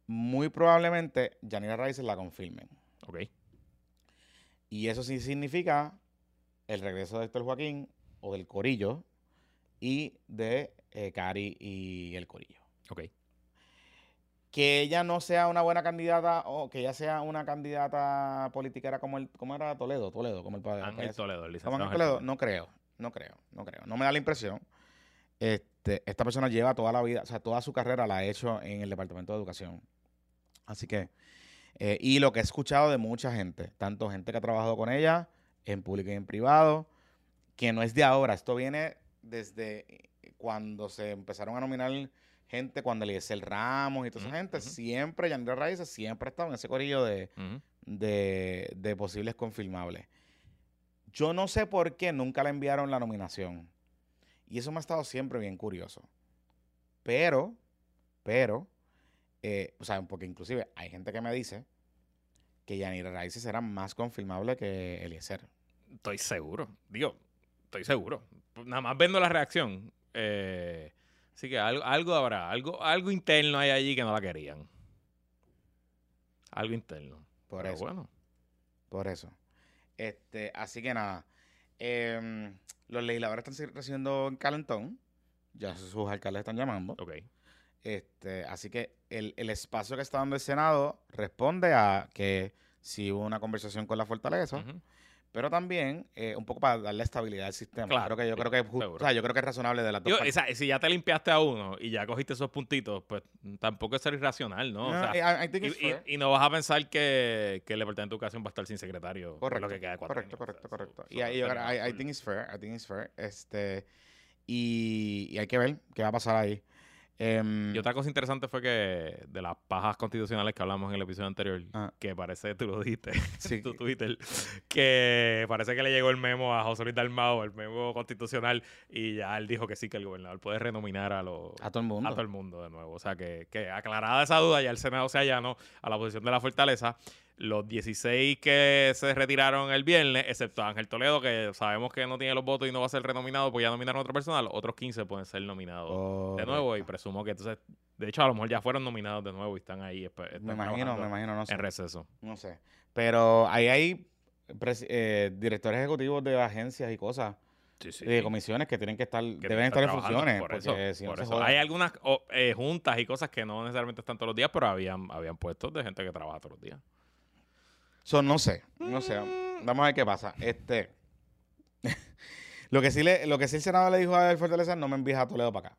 [SPEAKER 1] muy probablemente Yanira Raíces la confirmen.
[SPEAKER 2] Ok.
[SPEAKER 1] Y eso sí significa el regreso de Héctor Joaquín o del Corillo y de eh, Cari y el Corillo.
[SPEAKER 2] Ok.
[SPEAKER 1] Que ella no sea una buena candidata o que ella sea una candidata politiquera como el, ¿cómo era Toledo? Toledo, como el padre.
[SPEAKER 2] Ángel Toledo, el
[SPEAKER 1] ¿Cómo
[SPEAKER 2] licenciado
[SPEAKER 1] Ángel? Toledo. No creo, no creo, no creo. No me da la impresión. Este, esta persona lleva toda la vida, o sea, toda su carrera la ha hecho en el Departamento de Educación. Así que, eh, y lo que he escuchado de mucha gente, tanto gente que ha trabajado con ella, en público y en privado, que no es de ahora, esto viene desde cuando se empezaron a nominar gente, cuando Eliezer Ramos y toda esa gente, siempre, Yandel Raíces siempre ha estado en ese corillo de, de posibles confirmables. Yo no sé por qué nunca le enviaron la nominación. Y eso me ha estado siempre bien curioso. Pero, pero, eh, o sea, porque inclusive hay gente que me dice que Yanira Raíces era más confirmable que Eliezer.
[SPEAKER 2] Estoy seguro. Digo, estoy seguro. Nada más viendo la reacción. Eh, así que algo, algo habrá. Algo, algo interno hay allí que no la querían. Algo interno.
[SPEAKER 1] Por
[SPEAKER 2] Pero
[SPEAKER 1] eso.
[SPEAKER 2] bueno.
[SPEAKER 1] Por eso. Este, así que nada. em, los legisladores están si- recibiendo en calentón. Ya sus alcaldes están llamando.
[SPEAKER 2] Ok.
[SPEAKER 1] Este, así que el, el espacio que está dando el Senado responde a que sí hubo una conversación con la fortaleza,
[SPEAKER 2] Ujú.
[SPEAKER 1] Pero también eh, un poco para darle estabilidad al sistema.
[SPEAKER 2] Claro,
[SPEAKER 1] Creo que yo creo que es ju-
[SPEAKER 2] seguro.
[SPEAKER 1] o sea, yo creo que es razonable de las dos partes.
[SPEAKER 2] esa- si ya te limpiaste a uno y ya cogiste esos puntitos, pues tampoco es ser irracional, ¿no? O sea,
[SPEAKER 1] I- I
[SPEAKER 2] y, y- y no vas a pensar que, que el Departamento de Educación va a estar sin secretario
[SPEAKER 1] Correcto,
[SPEAKER 2] lo que queda de cuatro
[SPEAKER 1] correcto,
[SPEAKER 2] años. O sea,
[SPEAKER 1] correcto, correcto. Y ahí yo I, I think it's fair, I think it's fair. Este, y, y hay que ver qué va a pasar ahí. Em,
[SPEAKER 2] Y otra cosa interesante fue que de las pajas constitucionales que hablamos en el episodio anterior,
[SPEAKER 1] Ah.
[SPEAKER 2] que parece, tú lo dijiste
[SPEAKER 1] Sí.
[SPEAKER 2] en tu Twitter, que parece que le llegó el memo a José Luis Dalmao, el memo constitucional, y ya él dijo que sí, que el gobernador puede renominar a los...
[SPEAKER 1] a todo el mundo.
[SPEAKER 2] A todo el mundo de nuevo. O sea, que, que aclarada esa duda, ya el Senado se allanó a la posición de la fortaleza. Los 16 que se retiraron el viernes, excepto Ángel Toledo, que sabemos que no tiene los votos y no va a ser renominado, pues ya nominaron a otra persona. Los otros 15 pueden ser nominados de nuevo y presumo que entonces, de hecho, a lo mejor ya fueron nominados de nuevo y están ahí. están
[SPEAKER 1] Me imagino, me imagino, no sé.
[SPEAKER 2] En receso.
[SPEAKER 1] No sé. Pero ahí hay eh, directores ejecutivos de agencias y cosas,
[SPEAKER 2] Sí, sí.
[SPEAKER 1] y de comisiones que tienen que estar,
[SPEAKER 2] que
[SPEAKER 1] deben estar en funciones.
[SPEAKER 2] Por
[SPEAKER 1] porque
[SPEAKER 2] eso,
[SPEAKER 1] si
[SPEAKER 2] por. Hay algunas eh, juntas y cosas que no necesariamente están todos los días, pero habían, habían puestos de gente que trabaja todos los días.
[SPEAKER 1] So, no sé, no sé.
[SPEAKER 2] Mm.
[SPEAKER 1] Vamos a ver qué pasa. Este. lo, que sí le, lo que sí el Senado le dijo a Fortaleza, no me envíes a Toledo para acá.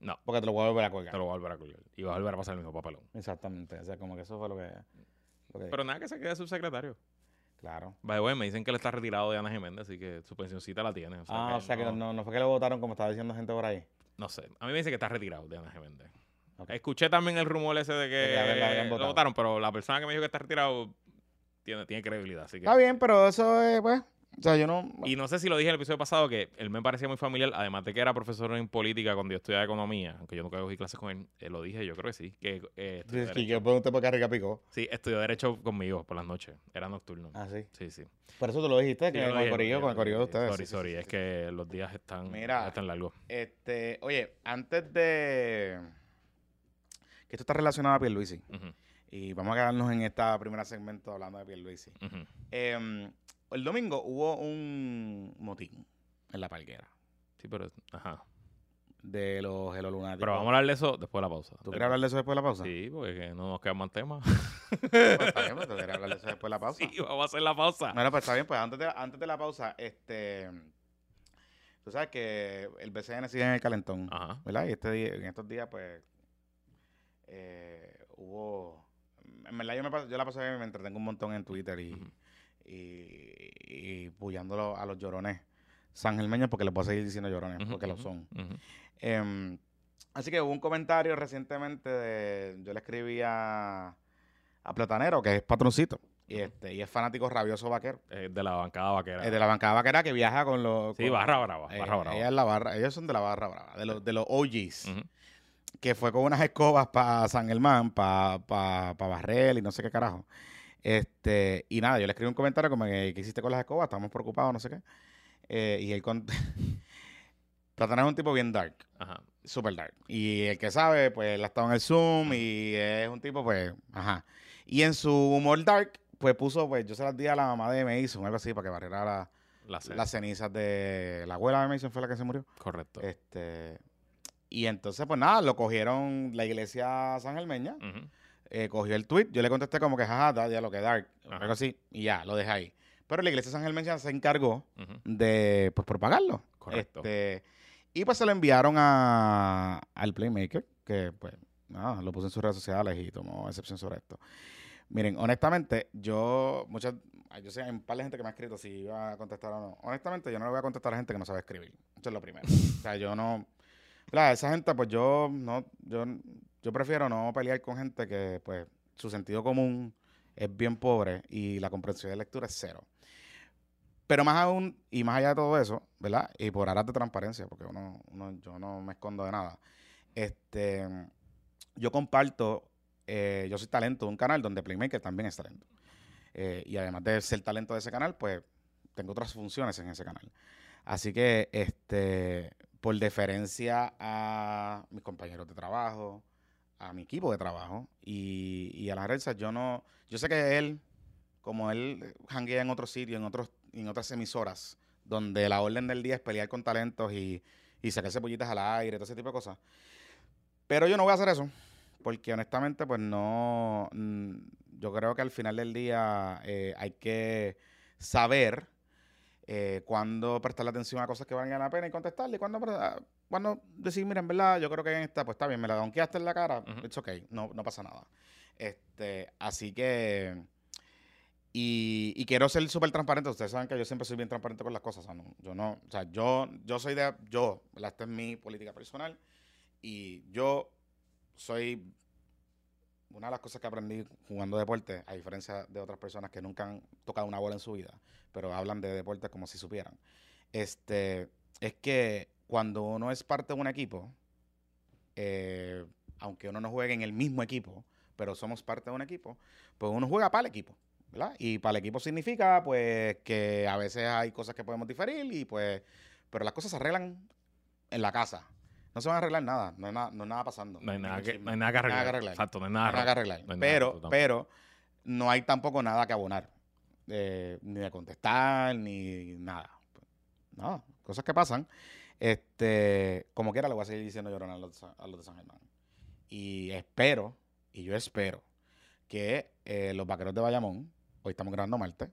[SPEAKER 2] No.
[SPEAKER 1] Porque te lo voy a volver a colgar.
[SPEAKER 2] Te lo voy a volver a colgar. Y va a volver a pasar el mismo papelón.
[SPEAKER 1] Exactamente. O sea, como que eso fue lo que. lo que-
[SPEAKER 2] Pero nada que se quede subsecretario.
[SPEAKER 1] claro.
[SPEAKER 2] By the way, me dicen que él está retirado de Ana Jiménez, así que su pensioncita la tiene. O sea
[SPEAKER 1] ah,
[SPEAKER 2] que
[SPEAKER 1] o sea que
[SPEAKER 2] no,
[SPEAKER 1] no, no fue que lo votaron como estaba diciendo gente por ahí.
[SPEAKER 2] no sé. A mí me dicen que está retirado de Ana Jiménez.
[SPEAKER 1] Ok.
[SPEAKER 2] Escuché también el rumor ese de que
[SPEAKER 1] De que la- la
[SPEAKER 2] lo votaron, pero la persona que me dijo que está retirado tiene, tiene credibilidad. Así que
[SPEAKER 1] Está bien, pero eso es, pues. O sea, yo no.
[SPEAKER 2] Y no sé si lo dije en el episodio pasado, que él me parecía muy familiar, además de que era profesor en política cuando yo estudiaba economía, aunque yo nunca cogí clases con él, eh, lo dije, yo creo que sí, que eh,
[SPEAKER 1] Sí,
[SPEAKER 2] derecho.
[SPEAKER 1] yo pregunté por qué Rica picó.
[SPEAKER 2] Sí, estudió Derecho conmigo por las noches, era nocturno.
[SPEAKER 1] Ah, sí.
[SPEAKER 2] Sí, sí.
[SPEAKER 1] Por eso tú lo dijiste,
[SPEAKER 2] Sí,
[SPEAKER 1] que con el corillo,
[SPEAKER 2] lo
[SPEAKER 1] con el corillo de ustedes.
[SPEAKER 2] Sorry,
[SPEAKER 1] Sí,
[SPEAKER 2] sorry,
[SPEAKER 1] sí,
[SPEAKER 2] es
[SPEAKER 1] sí.
[SPEAKER 2] que los días están,
[SPEAKER 1] Mira.
[SPEAKER 2] están largos.
[SPEAKER 1] Este, oye, antes de. Que esto está relacionado a Pierluisi.
[SPEAKER 2] Ujú,
[SPEAKER 1] Y vamos a quedarnos en esta primera segmento hablando de Pierluisi. Em, el domingo hubo un motín en la palguera
[SPEAKER 2] Sí, pero, ajá.
[SPEAKER 1] de los gelolunáticos.
[SPEAKER 2] Pero vamos a hablar de eso después de la pausa.
[SPEAKER 1] ¿Tú quieres hablar de eso después de la pausa?
[SPEAKER 2] Sí, porque que no nos quedan más temas.
[SPEAKER 1] Pues está bien, tú quieres hablar de eso después de la pausa.
[SPEAKER 2] sí, vamos a hacer la pausa.
[SPEAKER 1] Bueno, pues está bien, pues antes de, antes de la pausa, este. Tú sabes que el BCN sigue en el calentón.
[SPEAKER 2] Ajá.
[SPEAKER 1] ¿verdad? Y este día, en estos días, pues, eh, hubo... En verdad yo, me, yo la pasé bien, me entretengo un montón en Twitter y,
[SPEAKER 2] Ujú.
[SPEAKER 1] y, y puyándolo a los llorones sangelmeños, porque les puedo seguir diciendo llorones, porque lo son. Em, así que hubo un comentario recientemente de... Yo le escribí a, a Platanero, que es patroncito, y, este, y es fanático rabioso vaquero.
[SPEAKER 2] Eh, de la bancada vaquera.
[SPEAKER 1] Es de la bancada vaquera que viaja con los...
[SPEAKER 2] Sí,
[SPEAKER 1] con-
[SPEAKER 2] barra brava,
[SPEAKER 1] eh,
[SPEAKER 2] barra brava.
[SPEAKER 1] ella es la barra, ellos son de la barra brava, de los, de los OGs. Que fue con unas escobas para San Germán, para pa, pa barrer y no sé qué carajo. Este, y nada, yo le escribí un comentario como que, ¿qué hiciste con las escobas? Estamos preocupados, no sé qué. Eh, y él con... Platana es un tipo bien dark,
[SPEAKER 2] Ajá.
[SPEAKER 1] super dark. Y el que sabe, pues él ha estado en el Zoom y es un tipo, pues, ajá. Y en su humor dark, pues puso, pues yo se las di a la mamá de Mason, algo así, para que barriera la- las cenizas de la abuela de Mason, fue la que se murió.
[SPEAKER 2] Correcto.
[SPEAKER 1] Este, y entonces, pues nada, lo cogieron la iglesia San Germeña, eh, cogió el tweet, yo le contesté como que jaja, da, ya lo que dark, algo así, y ya, lo dejé ahí. Pero la iglesia San Germeña se encargó de, pues, propagarlo.
[SPEAKER 2] Correcto.
[SPEAKER 1] Este, y pues se lo enviaron a, al Playmaker, que pues, nada, lo puso en sus redes sociales y tomó excepción sobre esto. Miren, honestamente, yo, muchas, yo sé, hay un par de gente que me ha escrito si iba a contestar o no. Honestamente, yo no le voy a contestar a gente que no sabe escribir. Eso es lo primero. o sea, yo no, claro, esa gente, pues yo, no, yo, yo prefiero no pelear con gente que, pues, su sentido común es bien pobre y la comprensión de lectura es cero. Pero más aún, y más allá de todo eso, ¿verdad? Y por aras de transparencia, porque uno, uno- yo no me escondo de nada. Este, yo comparto, eh, yo soy talento de un canal donde Playmaker también es talento. Eh, y además de ser talento de ese canal, pues tengo otras funciones en ese canal. Así que, este, por deferencia a mis compañeros de trabajo, a mi equipo de trabajo y, a las redes, yo no, yo sé que él, como él janguea en otros sitios, en otros, en otras emisoras, donde la orden del día es pelear con talentos y, y pollitas al aire, todo ese tipo de cosas. Pero yo no voy a hacer eso, porque honestamente, pues no, mm, yo creo que al final del día eh, hay que saber eh, cuándo prestarle atención a cosas que valgan la pena y contestarle, cuándo, ah, cuándo decir, mira, en verdad, yo creo que en esta, pues está bien, me la donkeaste en la cara,
[SPEAKER 2] Ujú.
[SPEAKER 1] it's okay, no, no pasa nada. Este, así que, y, y quiero ser súper transparente, ustedes saben que yo siempre soy bien transparente con las cosas, o sea, no- yo no, o sea, yo, yo soy de, yo, esta es mi política personal, y yo soy una de las cosas que aprendí jugando deporte, a diferencia de otras personas que nunca han tocado una bola en su vida, pero hablan de deporte como si supieran. Este, es que cuando uno es parte de un equipo, eh, aunque uno no juegue en el mismo equipo, pero somos parte de un equipo, pues uno juega para el equipo, ¿verdad? Y para el equipo significa, pues, que a veces hay cosas que podemos diferir y pues, pero las cosas se arreglan en la casa. No se van a arreglar nada, no hay nada, no hay nada pasando.
[SPEAKER 2] No hay nada que, no hay nada que arreglar.
[SPEAKER 1] Nada que arreglar.
[SPEAKER 2] Exacto, no hay
[SPEAKER 1] No
[SPEAKER 2] nada,
[SPEAKER 1] hay nada que arreglar.
[SPEAKER 2] No nada,
[SPEAKER 1] pero, pero no hay tampoco nada que abonar. eh, ni de contestar, ni nada. Nada. Cosas que pasan. Este, como quiera, le voy a seguir diciendo llorón a los, de San- a los de San Germán. Y espero, y yo espero, que eh, los vaqueros de Bayamón, hoy estamos grabando martes,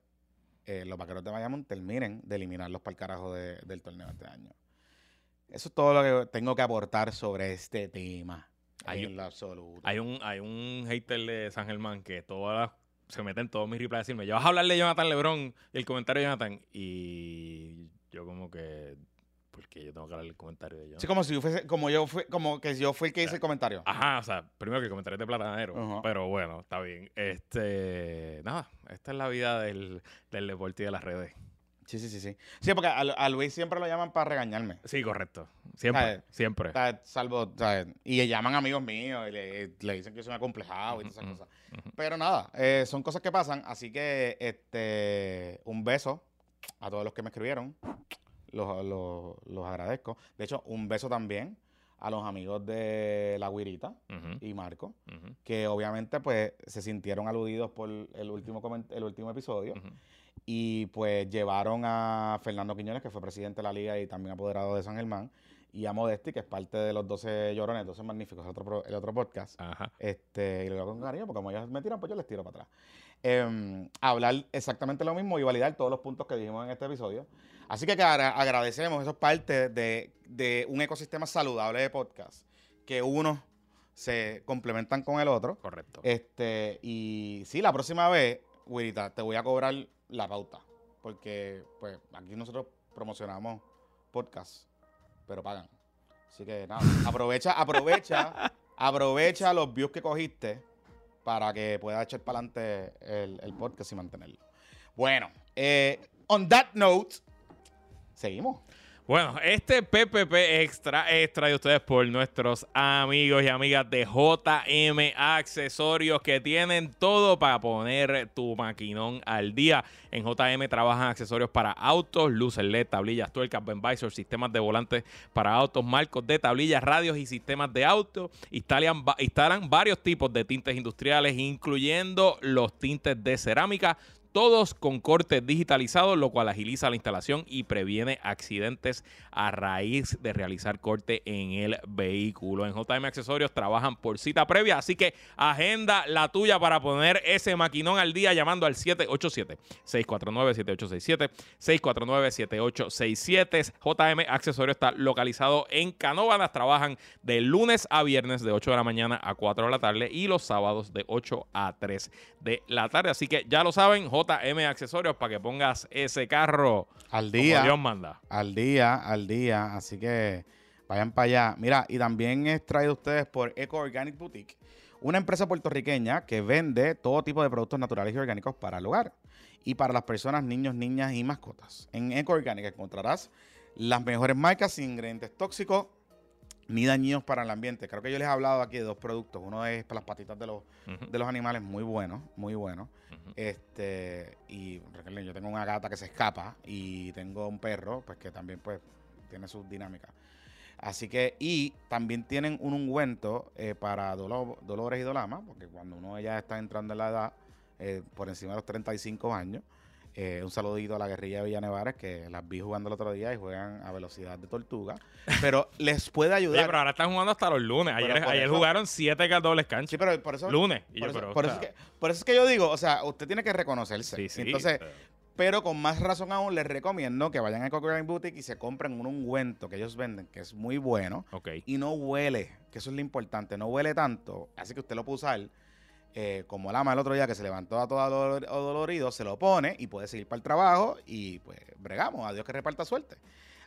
[SPEAKER 1] eh, los vaqueros de Bayamón terminen de eliminarlos para el carajo de- del torneo este año. Eso es todo lo que tengo que aportar sobre este tema.
[SPEAKER 2] Hay
[SPEAKER 1] en
[SPEAKER 2] un-
[SPEAKER 1] lo absoluto.
[SPEAKER 2] Hay un, hay un hater de San Germán que todas se mete en todos mis replies a decirme, yo vas a hablarle de Jonathan Lebron y el comentario de Jonathan. Y yo como que, porque yo tengo que hablar el comentario de Jonathan.
[SPEAKER 1] Sí, como si yo fuese, como yo fui, como que yo fui el que hice el comentario.
[SPEAKER 2] Ajá, o sea, primero que el comentario es de platanero. Pero bueno, está bien. Este, nada, esta es la vida del, del deporte y de las redes.
[SPEAKER 1] Sí, sí, sí, sí. Sí, porque a, a Luis siempre lo llaman para regañarme.
[SPEAKER 2] Sí, correcto. Siempre,
[SPEAKER 1] ¿Sabes?
[SPEAKER 2] siempre.
[SPEAKER 1] Salvo, ¿sabes? Y le llaman amigos míos y le, le dicen que yo soy un acomplejado y todas esas cosas. Pero nada, eh, son cosas que pasan. Así que, este, un beso a todos los que me escribieron. Los, los, los agradezco. De hecho, un beso también a los amigos de La Guirita y Marco, que obviamente, pues, se sintieron aludidos por el último, el último episodio. Y pues llevaron a Fernando Quiñones, que fue presidente de la liga y también apoderado de San Germán, y a Modesti, que es parte de los 12 llorones, 12 magníficos, el otro, el otro podcast.
[SPEAKER 2] Ajá.
[SPEAKER 1] Este, y lo con cariño, porque como ellos me tiran, pues yo les tiro para atrás. Em, hablar exactamente lo mismo y validar todos los puntos que dijimos en este episodio. Así que agra- agradecemos, eso es parte de, de un ecosistema saludable de podcast, que unos se complementan con el otro.
[SPEAKER 2] Correcto.
[SPEAKER 1] Este, y sí, la próxima vez, Wirita, te voy a cobrar la pauta. Porque, pues, aquí nosotros promocionamos podcast, pero pagan. Así que nada, aprovecha, aprovecha, aprovecha los views que cogiste para que puedas echar para adelante el, el podcast y mantenerlo. Bueno, eh, on that note, seguimos.
[SPEAKER 2] Bueno, este PPP extra es traído ustedes por nuestros amigos y amigas de JM Accesorios que tienen todo para poner tu maquinón al día. En JM trabajan accesorios para autos, luces LED, tablillas, tuercas, Ben sistemas de volantes para autos, marcos de tablillas, radios y sistemas de auto. Instalan, instalan varios tipos de tintes industriales, incluyendo los tintes de cerámica todos con cortes digitalizados, lo cual agiliza la instalación y previene accidentes a raíz de realizar corte en el vehículo. En JM Accesorios trabajan por cita previa, así que agenda la tuya para poner ese maquinón al día llamando al 787-649-7867, 649-7867. JM Accesorios está localizado en Canóvanas, trabajan de lunes a viernes de 8 de la mañana a 4 de la tarde y los sábados de 8 a 3 de la tarde. Así que ya lo saben, JM Accesorios para que pongas ese carro
[SPEAKER 1] al día.
[SPEAKER 2] Como Dios manda.
[SPEAKER 1] Al día, al día. Así que vayan para allá. Mira, y también es traído ustedes por Eco Organic Boutique, una empresa puertorriqueña que vende todo tipo de productos naturales y orgánicos para el hogar y para las personas, niños, niñas y mascotas. En Eco Organic encontrarás las mejores marcas sin ingredientes tóxicos ni dañinos para el ambiente. Creo que yo les he hablado aquí de dos productos. Uno es para las patitas de los, de los animales, muy bueno, muy bueno. Este, y recuerden, yo tengo una gata que se escapa y tengo un perro, pues que también pues tiene sus dinámicas. Así que, y también tienen un ungüento eh, para dolores y dolamas, porque cuando uno ya está entrando en la edad, eh, por encima de los 35 años, eh, un saludito a la guerrilla de Villanevares, que las vi jugando el otro día y juegan a velocidad de tortuga. Pero les puede ayudar.
[SPEAKER 2] pero ahora están jugando hasta los lunes. Ayer, jugaron siete dobles canchas. Sí,
[SPEAKER 1] pero por eso.
[SPEAKER 2] Lunes.
[SPEAKER 1] por, eso, es que, yo digo, o sea, usted tiene que reconocerse. Sí, sí, Entonces. Pero... con más razón aún les recomiendo que vayan a Cochrane Boutique y se compren un ungüento que ellos venden, que es muy bueno. Y no huele, que eso es lo importante. No huele tanto, así que usted lo puede usar eh, como el ama el otro día que se levantó a todo dolorido, se lo pone y puede seguir para el trabajo y pues bregamos, a Dios que reparta suerte.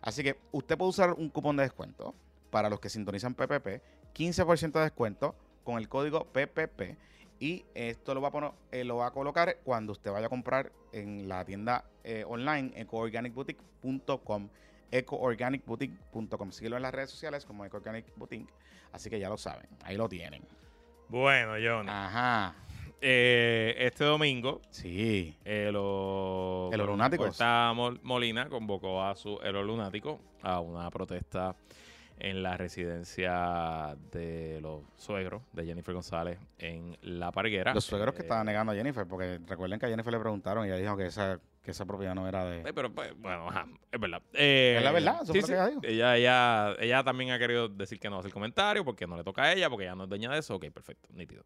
[SPEAKER 1] Así que usted puede usar un cupón de descuento para los que sintonizan PPP, 15% de descuento con el código PPP y esto lo va a, poner, eh, lo va a colocar cuando usted vaya a comprar en la tienda eh, online ecoorganicboutique.com ecoorganicboutique.com Síguelo en las redes sociales como Ecoorganic Boutique, así que ya lo saben, ahí lo tienen.
[SPEAKER 2] Bueno, Johnny.
[SPEAKER 1] Ajá.
[SPEAKER 2] Eh, este domingo,
[SPEAKER 1] sí.
[SPEAKER 2] el
[SPEAKER 1] lunático.
[SPEAKER 2] Molina convocó a su lunático a una protesta en la residencia de los suegros de Jennifer González en La Parguera.
[SPEAKER 1] Los suegros que estaban negando a Jennifer, porque recuerden que a Jennifer le preguntaron y ella dijo que esa que esa propiedad no era de...
[SPEAKER 2] Eh, pero, pues, bueno, es verdad.
[SPEAKER 1] es la verdad, eso
[SPEAKER 2] sí, sí. Ella, ella, ella también ha querido decir que no hace el comentario porque no le toca a ella, porque ella no es dueña de eso. Ok, perfecto, nítido.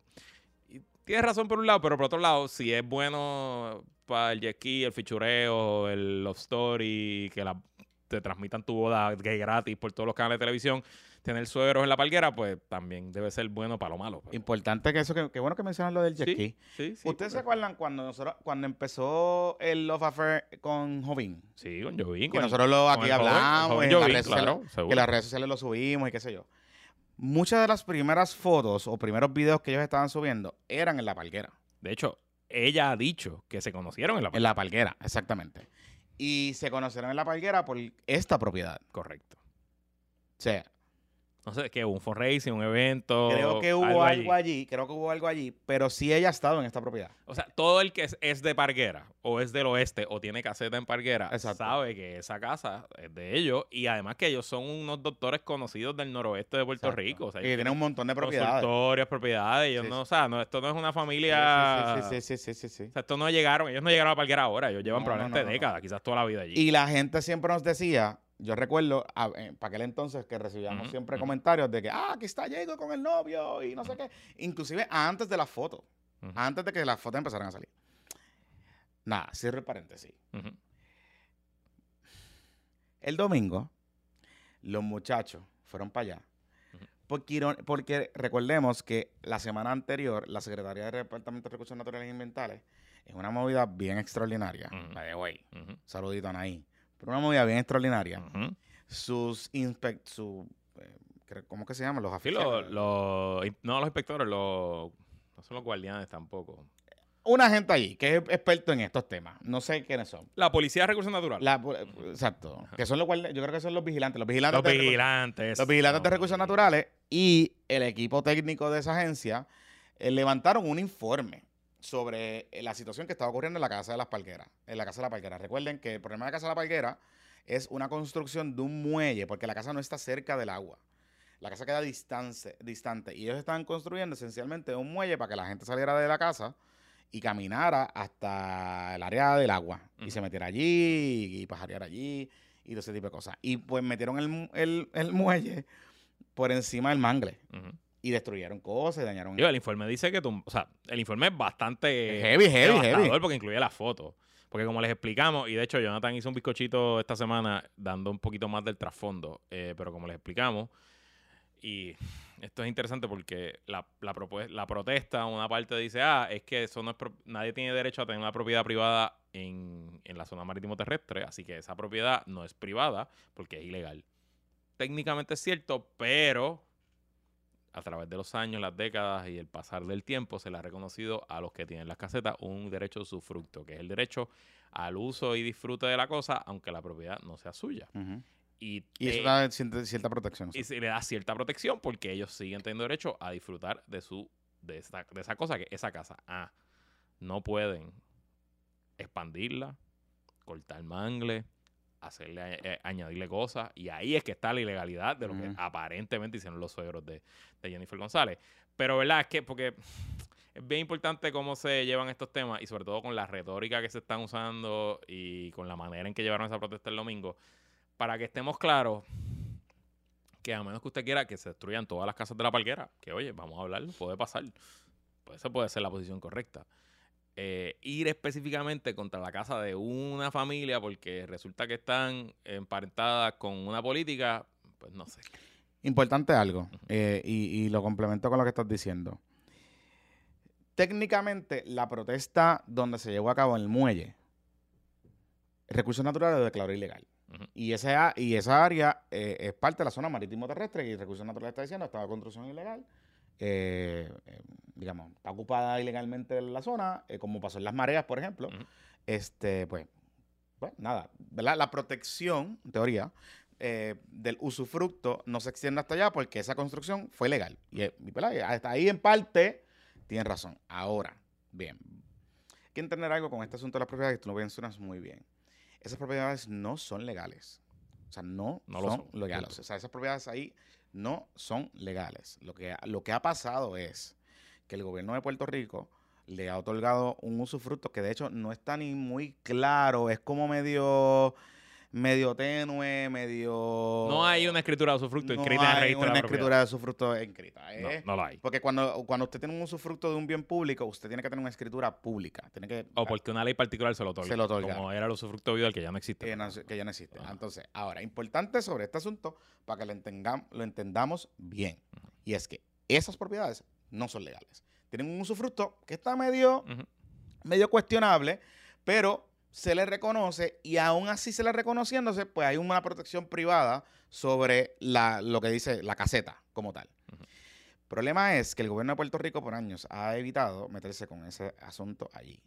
[SPEAKER 2] Y tienes razón por un lado, pero por otro lado, si es bueno para el jet el fichureo, el love story, que la, te transmitan tu boda gay gratis por todos los canales de televisión, tener suegros en la palguera, pues también debe ser bueno para lo malo.
[SPEAKER 1] Importante que eso, que, bueno que mencionan lo del jet ski. Sí, sí, ¿Ustedes se acuerdan cuando nosotros, cuando empezó el Love Affair con Jovín?
[SPEAKER 2] Sí, con Jovín.
[SPEAKER 1] Que nosotros lo aquí hablamos, en las redes que las redes sociales lo subimos y qué sé yo. Muchas de las primeras fotos o primeros videos que ellos estaban subiendo eran en la palguera.
[SPEAKER 2] De hecho, ella ha dicho que se conocieron en la
[SPEAKER 1] palguera. En la palguera, exactamente. Y se conocieron en la palguera por esta propiedad.
[SPEAKER 2] Correcto.
[SPEAKER 1] O sea,
[SPEAKER 2] no sé, que un fundraising, un evento.
[SPEAKER 1] Creo que hubo algo, allí. creo que hubo algo allí, pero sí ella ha estado en esta propiedad.
[SPEAKER 2] O sea, todo el que es, de Parguera o es del oeste o tiene caseta en Parguera sabe que esa casa es de ellos y además que ellos son unos doctores conocidos del noroeste de Puerto Rico. O sea,
[SPEAKER 1] y tienen un montón de propiedades.
[SPEAKER 2] Consultorios, propiedades. Ellos no, o sea, no, esto no es una familia.
[SPEAKER 1] Sí, sí, sí, sí, sí,
[SPEAKER 2] O sea, esto no llegaron, ellos no llegaron a Parguera ahora, ellos llevan probablemente décadas, quizás toda la vida allí.
[SPEAKER 1] Y la gente siempre nos decía yo recuerdo eh, para aquel entonces que recibíamos siempre comentarios de que, ah, aquí está Diego con el novio y no sé qué. Inclusive antes de la foto, antes de que las fotos empezaran a salir. Nada, cierre paréntesis. El domingo, los muchachos fueron para allá. Porque, porque recordemos que la semana anterior, la Secretaría del Departamento de Recursos Naturales e Ambientales es una movida bien extraordinaria. Saludito a Anaí pero una movida bien extraordinaria. Sus inspect, su, eh, ¿cómo que se llaman? Los
[SPEAKER 2] afiliados. no los inspectores, los, no son los guardianes tampoco.
[SPEAKER 1] una gente allí que es experto en estos temas. No sé quiénes son.
[SPEAKER 2] La Policía de Recursos Naturales.
[SPEAKER 1] La- exacto. Que son los guardias, yo creo que son los vigilantes. Los vigilantes,
[SPEAKER 2] Los vigilantes.
[SPEAKER 1] los vigilantes de recursos naturales y el equipo técnico de esa agencia eh, levantaron un informe sobre eh, la situación que estaba ocurriendo en la casa de las palgueras. En la casa de la palguera. Recuerden que el problema de la casa de la palguera es una construcción de un muelle porque la casa no está cerca del agua. La casa queda distante, distante y ellos estaban construyendo esencialmente un muelle para que la gente saliera de la casa y caminara hasta el área del agua y se metiera allí y pajareara allí y todo ese tipo de cosas. Y pues metieron el, el- el muelle por encima del mangle. Y destruyeron cosas y dañaron.
[SPEAKER 2] Digo, el informe dice que, tum- o sea, el informe es bastante
[SPEAKER 1] Heavy, heavy, heavy.
[SPEAKER 2] porque incluye la foto. Porque como les explicamos, y de hecho Jonathan hizo un bizcochito esta semana dando un poquito más del trasfondo, eh, pero como les explicamos, y esto es interesante porque la, la, la protesta, una parte dice, ah, es que eso no es nadie tiene derecho a tener una propiedad privada en, en la zona marítimo terrestre, así que esa propiedad no es privada porque es ilegal. Técnicamente es cierto, pero a través de los años, las décadas y el pasar del tiempo, se le ha reconocido a los que tienen las casetas un derecho usufructo, que es el derecho al uso y disfrute de la cosa, aunque la propiedad no sea suya. Y,
[SPEAKER 1] Y eso
[SPEAKER 2] te-
[SPEAKER 1] da cierta, cierta protección.
[SPEAKER 2] y se le da cierta protección porque ellos siguen teniendo derecho a disfrutar de su de esa, de esa cosa que esa casa. Ah, no pueden expandirla, cortar mangle, hacerle eh, añadirle cosas y ahí es que está la ilegalidad de lo que aparentemente hicieron los suegros de, de Jennifer González. Pero verdad es que porque es bien importante cómo se llevan estos temas y sobre todo con la retórica que se están usando y con la manera en que llevaron esa protesta el domingo, para que estemos claros que a menos que usted quiera que se destruyan todas las casas de la palguera, que oye, vamos a hablar, puede pasar. Pues esa puede ser la posición correcta. Eh, ir específicamente contra la casa de una familia porque resulta que están emparentadas con una política, pues no sé.
[SPEAKER 1] Importante algo, eh, y, y lo complemento con lo que estás diciendo. Técnicamente, la protesta donde se llevó a cabo en el muelle, Recursos Naturales lo declaró ilegal. Y, ese, a- y esa área eh, es parte de la zona marítimo terrestre y Recursos Naturales está diciendo estaba construcción ilegal. Eh, digamos, está ocupada ilegalmente la zona, eh, como pasó en las mareas, por ejemplo. Este, pues, pues nada, ¿verdad? La protección, en teoría, eh, del usufructo no se extiende hasta allá porque esa construcción fue legal. Y, hasta ahí en parte tienen razón. Ahora, bien, hay que entender algo con este asunto de las propiedades que tú lo mencionas muy bien. Esas propiedades no son legales. O sea, no,
[SPEAKER 2] No lo
[SPEAKER 1] son, legales. O sea, esas propiedades ahí no son legales. Lo que, lo que ha pasado es que el gobierno de Puerto Rico le ha otorgado un usufructo que de hecho no está ni muy claro, es como medio medio tenue, medio
[SPEAKER 2] No hay una escritura de usufructo
[SPEAKER 1] no
[SPEAKER 2] inscrita en el
[SPEAKER 1] hay
[SPEAKER 2] registro de
[SPEAKER 1] una
[SPEAKER 2] la
[SPEAKER 1] escritura de usufructo escrita.
[SPEAKER 2] No,
[SPEAKER 1] ¿eh?
[SPEAKER 2] no lo hay.
[SPEAKER 1] Porque cuando, cuando usted tiene un usufructo de un bien público, usted tiene que tener una escritura pública. Tiene que,
[SPEAKER 2] O porque una ley particular se lo otorga.
[SPEAKER 1] Se lo otorga.
[SPEAKER 2] Como era el usufructo vial que ya no existe.
[SPEAKER 1] que, no- que ya no existe. Entonces, ahora, importante sobre este asunto para que lo, lo entendamos bien. Y es que esas propiedades no son legales. Tienen un usufructo que está medio, medio cuestionable, pero se le reconoce y aún así se le reconociéndose, pues hay una protección privada sobre la, lo que dice la caseta como tal.
[SPEAKER 2] Ujú.
[SPEAKER 1] Problema es que el gobierno de Puerto Rico por años ha evitado meterse con ese asunto allí.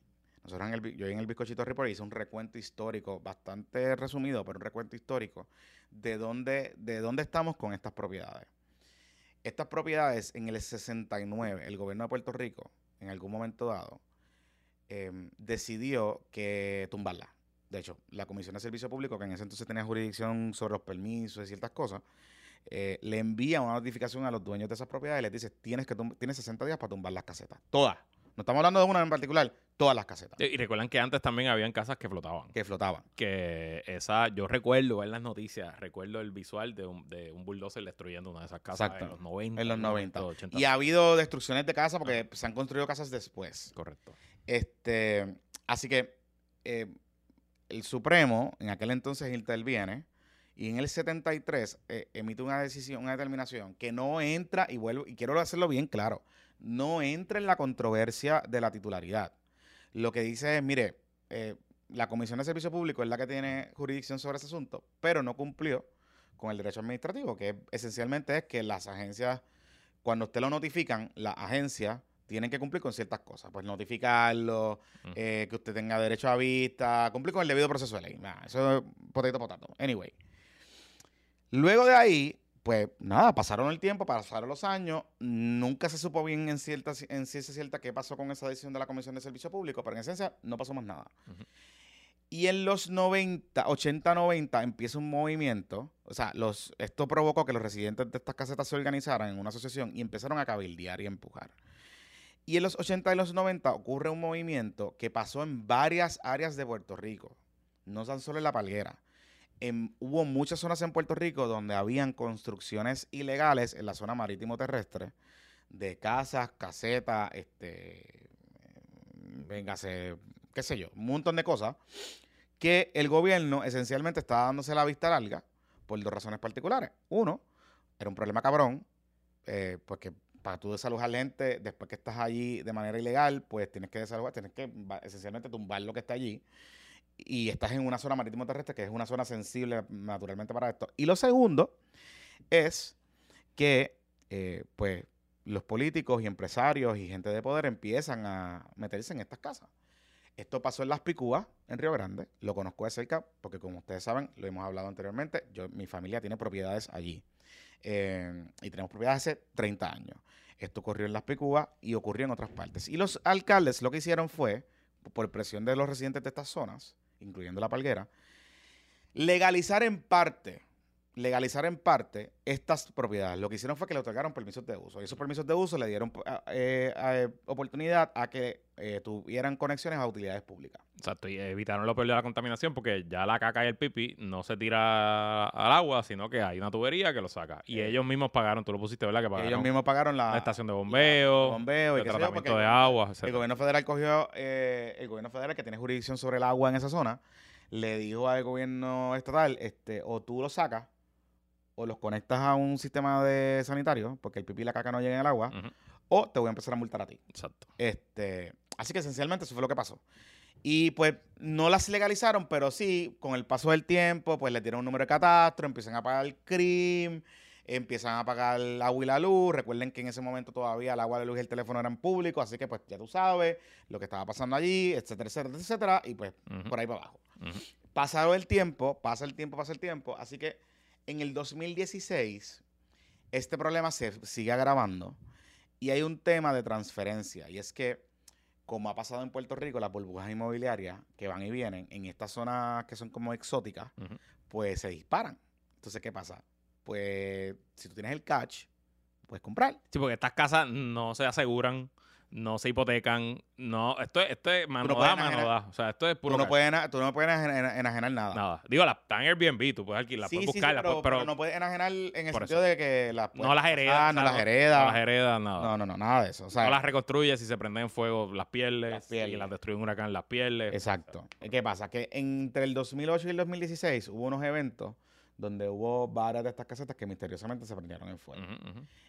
[SPEAKER 1] Nosotros en el, yo en el Bizcochito Report hice un recuento histórico, bastante resumido, pero un recuento histórico de dónde, de dónde estamos con estas propiedades. Estas propiedades en el 69, el gobierno de Puerto Rico, en algún momento dado, em, decidió que tumbarla. De hecho, la Comisión de Servicio Público, que en ese entonces tenía jurisdicción sobre los permisos y ciertas cosas, eh, le envía una notificación a los dueños de esas propiedades y les dice, tienes, que tienes 60 días para tumbar las casetas. Todas. No estamos hablando de una en particular, todas las casetas
[SPEAKER 2] Y recuerdan que antes también habían casas que flotaban.
[SPEAKER 1] que flotaban.
[SPEAKER 2] Que esa, yo recuerdo ver las noticias, recuerdo el visual de un, de un bulldozer destruyendo una de esas casas
[SPEAKER 1] Exacto.
[SPEAKER 2] en los 90.
[SPEAKER 1] En los 90.
[SPEAKER 2] 80.
[SPEAKER 1] Y ha habido destrucciones de casas porque se han construido casas después.
[SPEAKER 2] Correcto.
[SPEAKER 1] Este, así que eh, el Supremo en aquel entonces interviene y en el 73 eh, emite una decisión, una determinación que no entra, y vuelvo, y quiero hacerlo bien claro, no entra en la controversia de la titularidad. Lo que dice es, mire, eh, la Comisión de Servicio Público es la que tiene jurisdicción sobre ese asunto, pero no cumplió con el derecho administrativo, que esencialmente es que las agencias, cuando usted lo notifican, las agencias tienen que cumplir con ciertas cosas. Pues notificarlo, eh, que usted tenga derecho a vista, cumplir con el debido proceso de ley. Nah, eso es potato potato. Anyway. Luego de ahí, pues nada, pasaron el tiempo, pasaron los años, nunca se supo bien en cierta en ciencia cierta qué pasó con esa decisión de la Comisión de Servicio Público, pero en esencia no pasó más nada. Y en los 90, 80, 90 empieza un movimiento, o sea, los, esto provocó que los residentes de estas casetas se organizaran en una asociación y empezaron a cabildear y a empujar. Y en los 80 y los 90 ocurre un movimiento que pasó en varias áreas de Puerto Rico, no tan solo en La Palguera. En- hubo muchas zonas en Puerto Rico donde habían construcciones ilegales en la zona marítimo terrestre de casas, casetas, este, véngase, qué sé yo, un montón de cosas que el gobierno esencialmente estaba dándose la vista larga por dos razones particulares. Uno, era un problema cabrón, eh, porque para tú desalojar gente después que estás allí de manera ilegal, pues tienes que desalojar, tienes que esencialmente tumbar lo que está allí. Y estás en una zona marítimo terrestre que es una zona sensible naturalmente para esto. Y lo segundo es que, eh, pues, los políticos y empresarios y gente de poder empiezan a meterse en estas casas. Esto pasó en Las Picúas, en Río Grande. Lo conozco de cerca porque, como ustedes saben, lo hemos hablado anteriormente. Yo, mi familia tiene propiedades allí. Eh, y tenemos propiedades hace 30 años. Esto ocurrió en Las Picúas y ocurrió en otras partes. Y los alcaldes lo que hicieron fue, por presión de los residentes de estas zonas, incluyendo La Palguera, legalizar en parte, legalizar en parte estas propiedades. Lo que hicieron fue que le otorgaron permisos de uso. Y esos permisos de uso le dieron eh, eh, oportunidad a que eh, tuvieran conexiones a utilidades públicas.
[SPEAKER 2] Exacto, y evitaron lo peor de la contaminación porque ya la caca y el pipi no se tira al agua, sino que hay una tubería que lo saca. Y
[SPEAKER 1] Eh.
[SPEAKER 2] ellos mismos pagaron, tú lo pusiste, ¿verdad? Que pagaron
[SPEAKER 1] Ellos mismos pagaron la,
[SPEAKER 2] la estación de bombeo,
[SPEAKER 1] bombeo y yo,
[SPEAKER 2] tratamiento
[SPEAKER 1] porque
[SPEAKER 2] de agua,
[SPEAKER 1] El
[SPEAKER 2] etc.
[SPEAKER 1] gobierno federal cogió, eh, el gobierno federal que tiene jurisdicción sobre el agua en esa zona, le dijo al gobierno estatal, este, o tú los sacas, o los conectas a un sistema de sanitario, porque el pipí y la caca no llegan al agua, o te voy a empezar a multar a ti.
[SPEAKER 2] Exacto.
[SPEAKER 1] Este, así que esencialmente eso fue lo que pasó. Y pues no las legalizaron, pero sí, con el paso del tiempo, pues le dieron un número de catastro, empiezan a pagar el crimen, empiezan a pagar el agua y la luz. Recuerden que en ese momento todavía el agua, la luz y el teléfono eran públicos, así que pues ya tú sabes lo que estaba pasando allí, etcétera, etcétera, etcétera, y pues por ahí para abajo. Pasado el tiempo, pasa el tiempo, pasa el tiempo, así que en el 2016 este problema se sigue agravando y hay un tema de transferencia y es que como ha pasado en Puerto Rico, las burbujas inmobiliarias que van y vienen en estas zonas que son como exóticas, pues se disparan. Entonces, ¿qué pasa? Pues si tú tienes el catch, puedes comprar.
[SPEAKER 2] Sí, porque estas casas no se aseguran, no se hipotecan, no, esto es, esto es mano
[SPEAKER 1] puedes
[SPEAKER 2] da, mano
[SPEAKER 1] enajenar-
[SPEAKER 2] da. O sea, esto es puro
[SPEAKER 1] Tú no, puedes, tú no puedes ena- enajenar nada.
[SPEAKER 2] nada. Digo, las están en Airbnb, tú puedes alquilar,
[SPEAKER 1] Sí,
[SPEAKER 2] puedes
[SPEAKER 1] sí, sí,
[SPEAKER 2] buscarlas,
[SPEAKER 1] pero,
[SPEAKER 2] pero,
[SPEAKER 1] pero no puedes enajenar en el sentido de que las
[SPEAKER 2] no las heredas.
[SPEAKER 1] no las
[SPEAKER 2] No
[SPEAKER 1] heredas.
[SPEAKER 2] las heredas, nada.
[SPEAKER 1] No, no, no, nada de eso. O sea,
[SPEAKER 2] no las reconstruyes, si se prenden en fuego, las pierdes.
[SPEAKER 1] Las pierdes.
[SPEAKER 2] Si las destruye un huracán, las pierdes.
[SPEAKER 1] Exacto. ¿Qué pasa? Que entre el 2008 y el 2016 hubo unos eventos donde hubo varias de estas casetas que misteriosamente se prendieron en fuego.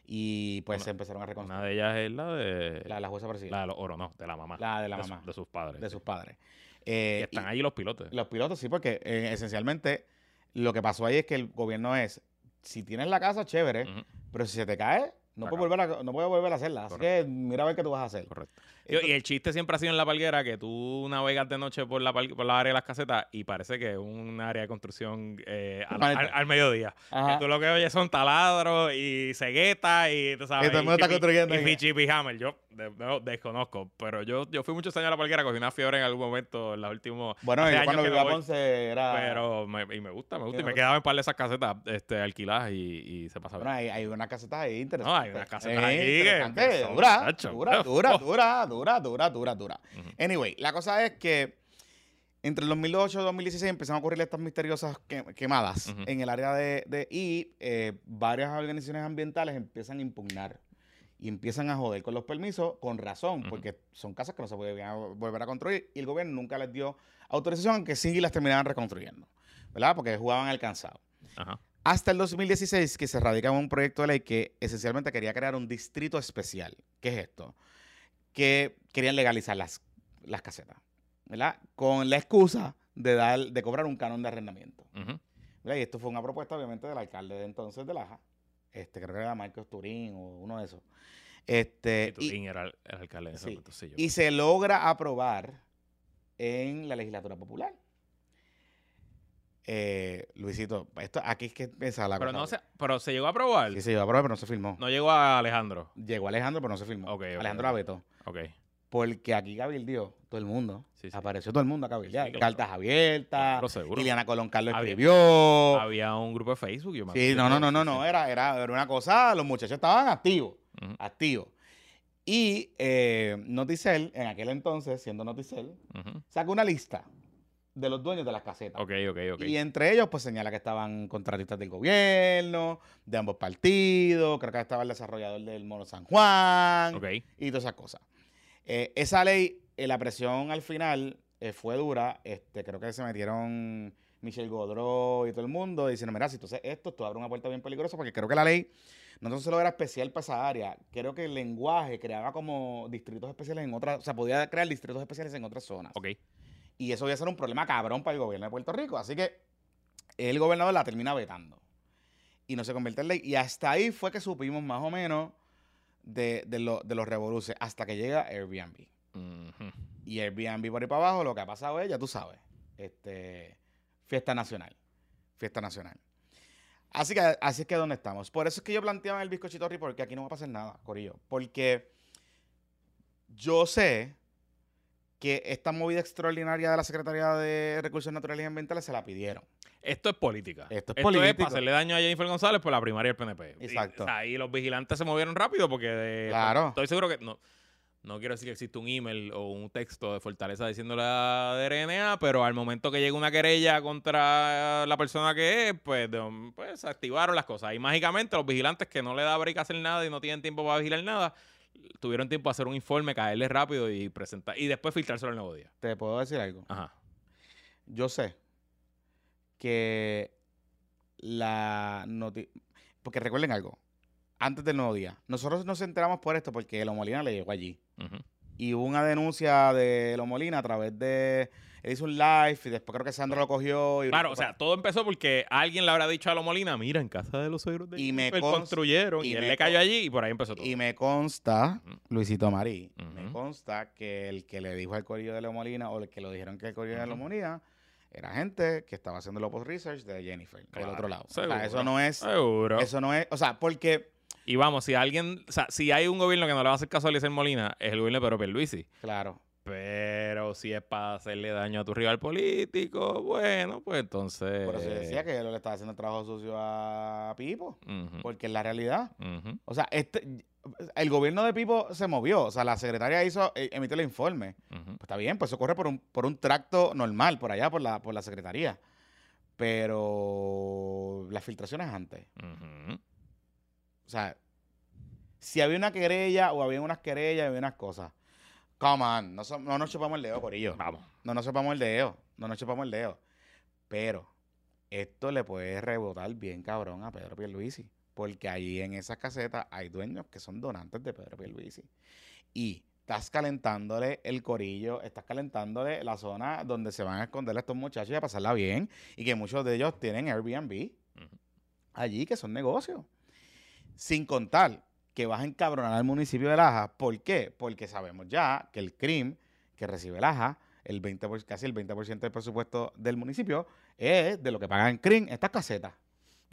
[SPEAKER 1] Y pues
[SPEAKER 2] Una-
[SPEAKER 1] se empezaron a
[SPEAKER 2] Una
[SPEAKER 1] reconstruir.
[SPEAKER 2] de ellas es la de
[SPEAKER 1] La, la jueza Brasil.
[SPEAKER 2] la de los oro, no, de la mamá.
[SPEAKER 1] La de la mamá.
[SPEAKER 2] de sus padres.
[SPEAKER 1] de sus padres.
[SPEAKER 2] Y
[SPEAKER 1] Eh,
[SPEAKER 2] están
[SPEAKER 1] y
[SPEAKER 2] ahí los pilotos.
[SPEAKER 1] Los pilotos, sí, porque eh, esencialmente lo que pasó ahí es que el gobierno es, si tienes la casa, chévere, pero si se te cae, no puedes, volver a, no puedes volver a hacerla. Así que mira a ver qué tú vas a hacer.
[SPEAKER 2] correcto. Y el chiste siempre ha sido en la palguera que tú navegas de noche por la, por la área de las casetas y parece que es un área de construcción eh, al,
[SPEAKER 1] Maleta.
[SPEAKER 2] al- al mediodía.
[SPEAKER 1] Ajá.
[SPEAKER 2] Que tú lo que oyes son taladros y ceguetas y tú sabes.
[SPEAKER 1] Y todo el mundo está construyendo
[SPEAKER 2] Y
[SPEAKER 1] ahí.
[SPEAKER 2] Fichi y Hammer. Yo de- no, desconozco. Pero yo, yo fui muchos años a la palguera, cogí una fiebre en algún momento en los últimos.
[SPEAKER 1] Bueno, yo cuando vivía a. Ponce era...
[SPEAKER 2] Pero me, y me gusta, me gusta. Y
[SPEAKER 1] me
[SPEAKER 2] quedaba en par de esas casetas este, alquiladas y, y se pasaba.
[SPEAKER 1] Bueno, hay, hay unas casetas ahí interesantes.
[SPEAKER 2] No, hay unas casetas ahí que-
[SPEAKER 1] dura, dura, dura, dura, dura, dura, dura. Anyway, la cosa es que entre el 2008 y 2016 empezaron a ocurrir estas misteriosas que- quemadas
[SPEAKER 2] Ujú.
[SPEAKER 1] en el área de... de- y eh, varias organizaciones ambientales empiezan a impugnar y empiezan a joder con los permisos con razón,
[SPEAKER 2] Ujú.
[SPEAKER 1] porque son casas que no se pueden volver a construir y el gobierno nunca les dio autorización, aunque sí las terminaban reconstruyendo, ¿verdad? Porque jugaban al cansado.
[SPEAKER 2] Ajá.
[SPEAKER 1] Hasta el 2016 que se radica un proyecto de ley que esencialmente quería crear un distrito especial. ¿Qué es esto? Que querían legalizar las, las casetas, ¿verdad? Con la excusa de dar, de cobrar un canon de arrendamiento. ¿verdad? Y esto fue una propuesta, obviamente, del alcalde de entonces de Laja. Este, creo que era Marcos Turín o uno de esos. Este,
[SPEAKER 2] Y tú,
[SPEAKER 1] y-
[SPEAKER 2] Dean era el, el alcalde de
[SPEAKER 1] sí.
[SPEAKER 2] yo.
[SPEAKER 1] y se logra aprobar en la legislatura popular. Eh, Luisito, esto aquí es que empieza la
[SPEAKER 2] pero,
[SPEAKER 1] cosa.
[SPEAKER 2] no se, pero se llegó a aprobar.
[SPEAKER 1] Sí, se llegó a aprobar, pero no se filmó.
[SPEAKER 2] No llegó a Alejandro.
[SPEAKER 1] Llegó Alejandro, pero no se filmó.
[SPEAKER 2] Ok, ok,
[SPEAKER 1] Alejandro
[SPEAKER 2] ok.
[SPEAKER 1] la vetó.
[SPEAKER 2] Ok.
[SPEAKER 1] Porque aquí cabildió todo el mundo.
[SPEAKER 2] Sí, sí.
[SPEAKER 1] Apareció todo el mundo a cabildear.
[SPEAKER 2] Sí.
[SPEAKER 1] Cartas abiertas.
[SPEAKER 2] Claro, seguro.
[SPEAKER 1] Liliana Colón Carlos
[SPEAKER 2] Había-
[SPEAKER 1] escribió.
[SPEAKER 2] Había un grupo de Facebook. Yo me
[SPEAKER 1] Sí, no, no, no, no, no. Era, era, era una cosa, los muchachos estaban activos. Activos. Y eh, Noticel, en aquel entonces, siendo Noticel, sacó una lista de los dueños de las casetas.
[SPEAKER 2] Ok, ok, ok.
[SPEAKER 1] Y entre ellos, pues señala que estaban contratistas del gobierno, de ambos partidos, creo que estaba el desarrollador del Mono San Juan
[SPEAKER 2] Ok.
[SPEAKER 1] y todas esas cosas. Eh, esa ley, eh, la presión al final eh, fue dura. Este, creo que se metieron Michelle Godreau y todo el mundo diciendo, mira, si tú haces esto, tú abres una puerta bien peligrosa, porque creo que la ley no solo era especial para esa área, creo que el lenguaje creaba como distritos especiales en otras, o sea, podía crear distritos especiales en otras zonas.
[SPEAKER 2] Ok.
[SPEAKER 1] Y eso iba a ser un problema cabrón para el gobierno de Puerto Rico. Así que el gobernador la termina vetando. Y no se convierte en ley. Y hasta ahí fue que supimos más o menos de, de, lo- de los revoluces. Hasta que llega Airbnb. Y Airbnb por ahí para abajo, lo que ha pasado es, ya tú sabes, este, fiesta nacional. Fiesta nacional. Así que así es que donde estamos. Por eso es que yo planteaba en el bizcochito porque aquí no va a pasar nada, Corillo. Porque yo sé que esta movida extraordinaria de la Secretaría de Recursos Naturales y Ambientales se la pidieron.
[SPEAKER 2] Esto es política.
[SPEAKER 1] Esto es
[SPEAKER 2] es
[SPEAKER 1] político.
[SPEAKER 2] para hacerle daño a Jennifer González por la primaria del PNP. Y,
[SPEAKER 1] Exacto.
[SPEAKER 2] o sea, y los vigilantes se movieron rápido porque de-
[SPEAKER 1] Claro.
[SPEAKER 2] estoy seguro que no, no quiero decir que existe un email o un texto de Fortaleza diciéndole a DRNA, pero al momento que llega una querella contra la persona que es, pues, pues se activaron las cosas. Y mágicamente los vigilantes que no le da break a hacer nada y no tienen tiempo para vigilar nada, tuvieron tiempo de hacer un informe, caerle rápido y presentar y después filtrárselo el nuevo día.
[SPEAKER 1] ¿Te puedo decir algo?
[SPEAKER 2] Ajá.
[SPEAKER 1] Yo sé que la noti- Porque recuerden algo. Antes del nuevo día. Nosotros nos enteramos por esto porque Elo Molina le llegó allí. Y hubo una denuncia de Elo Molina a través de... Él hizo un live y después creo que Sandro lo cogió. Y
[SPEAKER 2] Claro, o sea, todo empezó porque alguien le habrá dicho a Lo Molina, mira, en casa de los suegros de
[SPEAKER 1] Y me
[SPEAKER 2] construyeron y,
[SPEAKER 1] y
[SPEAKER 2] él le cayó allí y por ahí empezó todo.
[SPEAKER 1] Y me consta. Luisito Marí, me consta que el que le dijo al corillo de Leo Molina o el que lo dijeron que el corillo de Leo. Molina era gente que estaba haciendo el post research de Jennifer, del
[SPEAKER 2] Claro,
[SPEAKER 1] otro lado. O
[SPEAKER 2] seguro.
[SPEAKER 1] sea, eso no es,
[SPEAKER 2] Seguro.
[SPEAKER 1] eso no es, o sea, porque,
[SPEAKER 2] Y vamos, si alguien, o sea, si hay un gobierno que no le va a hacer caso a Eliezer Molina, es el gobierno de Pedro Pierluisi.
[SPEAKER 1] claro,
[SPEAKER 2] Pero si es para hacerle daño a tu rival político, bueno, pues entonces...
[SPEAKER 1] por eso decía que él le estaba haciendo el trabajo sucio a Pipo, porque es la realidad. O sea, este, el gobierno de Pipo se movió, o sea, la secretaria hizo, eh, emitió el informe. Pues está bien, pues eso corre por un, por un tracto normal, por allá, por la, por la secretaría. Pero las filtraciones antes. O sea, si había una querella o había unas querellas, había unas cosas. Come on, no, so- no nos chupamos el dedo, Corillo.
[SPEAKER 2] Vamos.
[SPEAKER 1] No nos chupamos el dedo, no nos chupamos el dedo. Pero esto le puede rebotar bien cabrón a Pedro Pierluisi. Porque allí en esas casetas hay dueños que son donantes de Pedro Pierluisi. Y estás calentándole el corillo, estás calentándole la zona donde se van a esconder estos muchachos y a pasarla bien. Y que muchos de ellos tienen Airbnb allí, que son negocios. Sin contar que vas a encabronar al municipio de Laja. ¿Por qué? Porque sabemos ya que el CRIM que recibe Laja, el 20 por- casi el 20% del presupuesto del municipio, es de lo que pagan en estas casetas.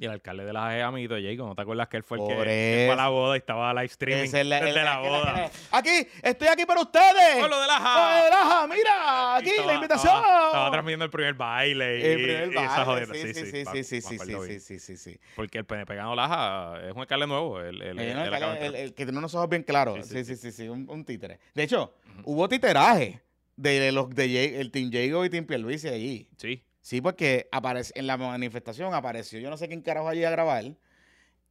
[SPEAKER 2] Y el alcalde de la es amiguito de Jacob, ¿no te acuerdas que él fue el que,
[SPEAKER 1] Por
[SPEAKER 2] que fue a la boda y estaba live streaming
[SPEAKER 1] es el-
[SPEAKER 2] desde la
[SPEAKER 1] el-
[SPEAKER 2] boda?
[SPEAKER 1] el- Aquí, estoy aquí para ustedes.
[SPEAKER 2] ¡Pueblo de
[SPEAKER 1] ¡Pueblo
[SPEAKER 2] Laja!
[SPEAKER 1] de! Mira, aquí
[SPEAKER 2] estaba-
[SPEAKER 1] la invitación.
[SPEAKER 2] Estaba, estaba transmitiendo el primer baile y,
[SPEAKER 1] El primer
[SPEAKER 2] y esa
[SPEAKER 1] baile,
[SPEAKER 2] jodienda.
[SPEAKER 1] Sí, sí, sí, sí, sí, sí, sí, sí, sí, sí.
[SPEAKER 2] Porque el PNP ganó Laja es un alcalde nuevo. El, el,
[SPEAKER 1] que tiene unos ojos bien claros.
[SPEAKER 2] Sí,
[SPEAKER 1] Sí,
[SPEAKER 2] sí,
[SPEAKER 1] sí, un, un títere. De hecho, hubo titeraje de los de Jay- el Team Jago y Team Pierluisi allí.
[SPEAKER 2] Sí.
[SPEAKER 1] Sí, porque aparece, en la manifestación apareció yo no sé quién carajo allí a grabar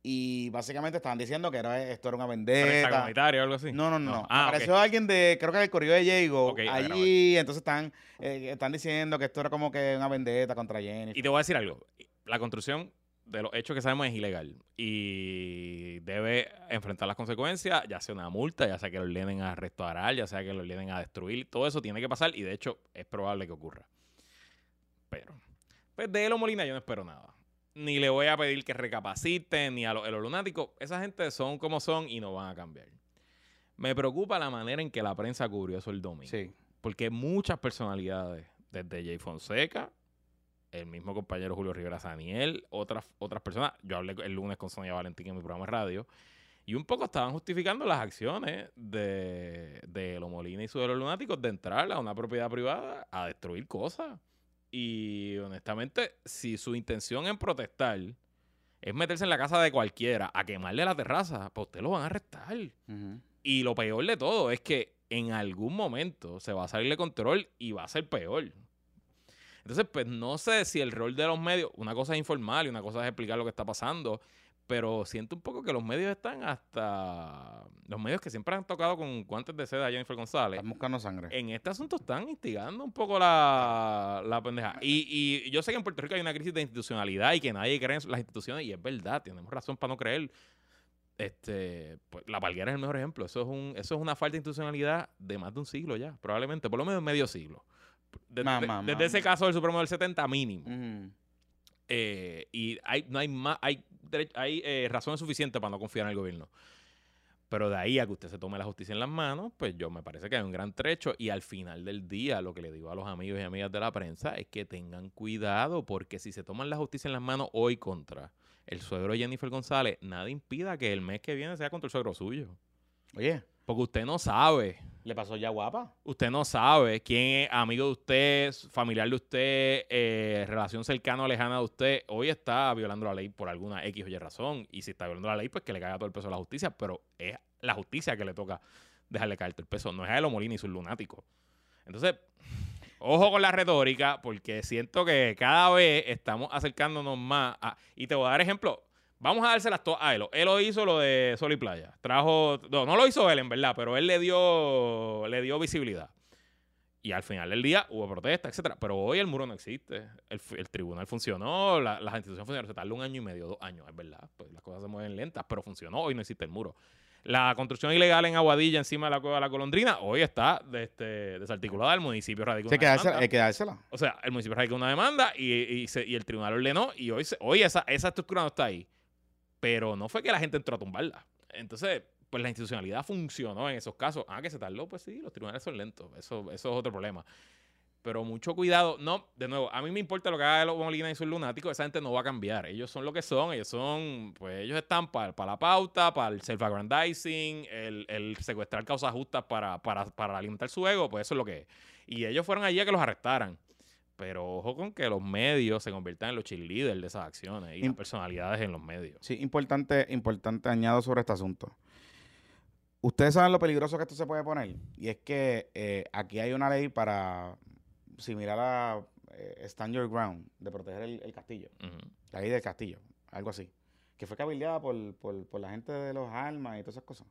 [SPEAKER 1] y básicamente estaban diciendo que era, esto era una vendetta.
[SPEAKER 2] comunitaria o algo así.
[SPEAKER 1] No, no, no. no.
[SPEAKER 2] Ah.
[SPEAKER 1] Apareció alguien de, creo que del corrido de Jago
[SPEAKER 2] Ok, a grabar.
[SPEAKER 1] allí, entonces están, eh, están diciendo que esto era como que una vendetta contra Jennifer.
[SPEAKER 2] Y te voy a decir algo. La construcción de los hechos que sabemos es ilegal y debe enfrentar las consecuencias, ya sea una multa, ya sea que lo ordenen a restaurar, ya sea que lo ordenen a destruir, todo eso tiene que pasar y de hecho es probable que ocurra. Pero, pues de Elo Molina yo no espero nada. Ni le voy a pedir que recapacite, ni a los, lunáticos. Esa gente son como son y no van a cambiar. Me preocupa la manera en que la prensa cubrió eso el domingo.
[SPEAKER 1] Sí.
[SPEAKER 2] Porque muchas personalidades, desde Jay Fonseca, el mismo compañero Julio Rivera Saniel, otras, otras personas, yo hablé el lunes con Sonia Valentín en mi programa de radio, y un poco estaban justificando las acciones de, de Lomolina y sus lunáticos de entrar a una propiedad privada a destruir cosas. Y honestamente, si su intención en protestar es meterse en la casa de cualquiera a quemarle la terraza, pues usted lo van a arrestar. Y lo peor de todo es que en algún momento se va a salir de control y va a ser peor. Entonces, pues no sé si el rol de los medios, una cosa es informar y una cosa es explicar lo que está pasando, pero siento un poco que los medios están hasta... Los medios que siempre han tocado con guantes de seda a Jennifer González,
[SPEAKER 1] Están buscando sangre.
[SPEAKER 2] en este asunto están instigando un poco la, la pendeja. Y, y yo sé que en Puerto Rico hay una crisis de institucionalidad y que nadie cree en las instituciones, y es verdad, tenemos razón para no creer. Este, pues, la Palguera es el mejor ejemplo. Eso es, un, eso es una falta de institucionalidad de más de un siglo ya, probablemente, por lo menos medio siglo. De- de- desde ese caso del Supremo del 70 mínimo. Eh, y hay, no hay más, hay, hay eh, razones suficientes para no confiar en el gobierno. Pero de ahí a que usted se tome la justicia en las manos, pues yo me parece que hay un gran trecho. Y al final del día, lo que le digo a los amigos y amigas de la prensa es que tengan cuidado, porque si se toman la justicia en las manos hoy contra el suegro Jennifer González, nada impida que el mes que viene sea contra el suegro suyo.
[SPEAKER 1] Oye,
[SPEAKER 2] Porque usted no sabe
[SPEAKER 1] ¿le pasó ya guapa?
[SPEAKER 2] usted no sabe quién es amigo de usted, familiar de usted, eh, relación cercana o lejana de usted, hoy está violando la ley por alguna X o Y razón. Y si está violando la ley, pues que le caiga todo el peso a la justicia, pero es la justicia que le toca dejarle caer todo el peso, no es a Elo Molina y sus lunáticos. Entonces, ojo con la retórica, porque siento que cada vez estamos acercándonos más a... Y te voy a dar ejemplo. Vamos a dárselas todas a Elo. Elo hizo lo de Sol y Playa. Trajo... No, no lo hizo él, en verdad, pero él le dio, le dio visibilidad. Y al final del día hubo protestas, etcétera. Pero hoy el muro no existe. El, tribunal funcionó, la- las instituciones funcionaron. Se tardó un año y medio, dos años, es verdad. Pues las cosas se mueven lentas, pero funcionó. Hoy no existe el muro. La construcción ilegal en Aguadilla, encima de la cueva de la Colondrina, hoy está de- este, desarticulada. El municipio radicó
[SPEAKER 1] Sí,
[SPEAKER 2] una
[SPEAKER 1] que dársela.
[SPEAKER 2] demanda.
[SPEAKER 1] Hay que dársela.
[SPEAKER 2] O sea, el municipio radicó una demanda y, y se- y el tribunal ordenó. Y hoy, se- hoy esa, esa estructura no está ahí. Pero no fue que la gente entró a tumbarla. Entonces, pues la institucionalidad funcionó en esos casos. Ah, que se tardó, pues sí, los tribunales son lentos. Eso, eso es otro problema. Pero mucho cuidado. No, de nuevo, a mí me importa lo que haga los Molina y sus lunáticos. Esa gente no va a cambiar. Ellos son lo que son. Ellos son, pues ellos están para la pauta, para el self-aggrandizing, el, el secuestrar causas justas para, para, para alimentar su ego. Pues eso es lo que es. Y ellos fueron allí a que los arrestaran. Pero ojo con que los medios se conviertan en los cheerleaders de esas acciones y
[SPEAKER 1] Im-
[SPEAKER 2] las personalidades en los medios.
[SPEAKER 1] Sí, importante, importante añado sobre este asunto. Ustedes saben lo peligroso que esto se puede poner. Y es que eh, aquí hay una ley para, similar a eh, Stand Your Ground, de proteger el, el castillo.
[SPEAKER 2] Ujú.
[SPEAKER 1] La ley del castillo, algo así. Que fue cabildeada por, por, por la gente de los almas y todas esas cosas.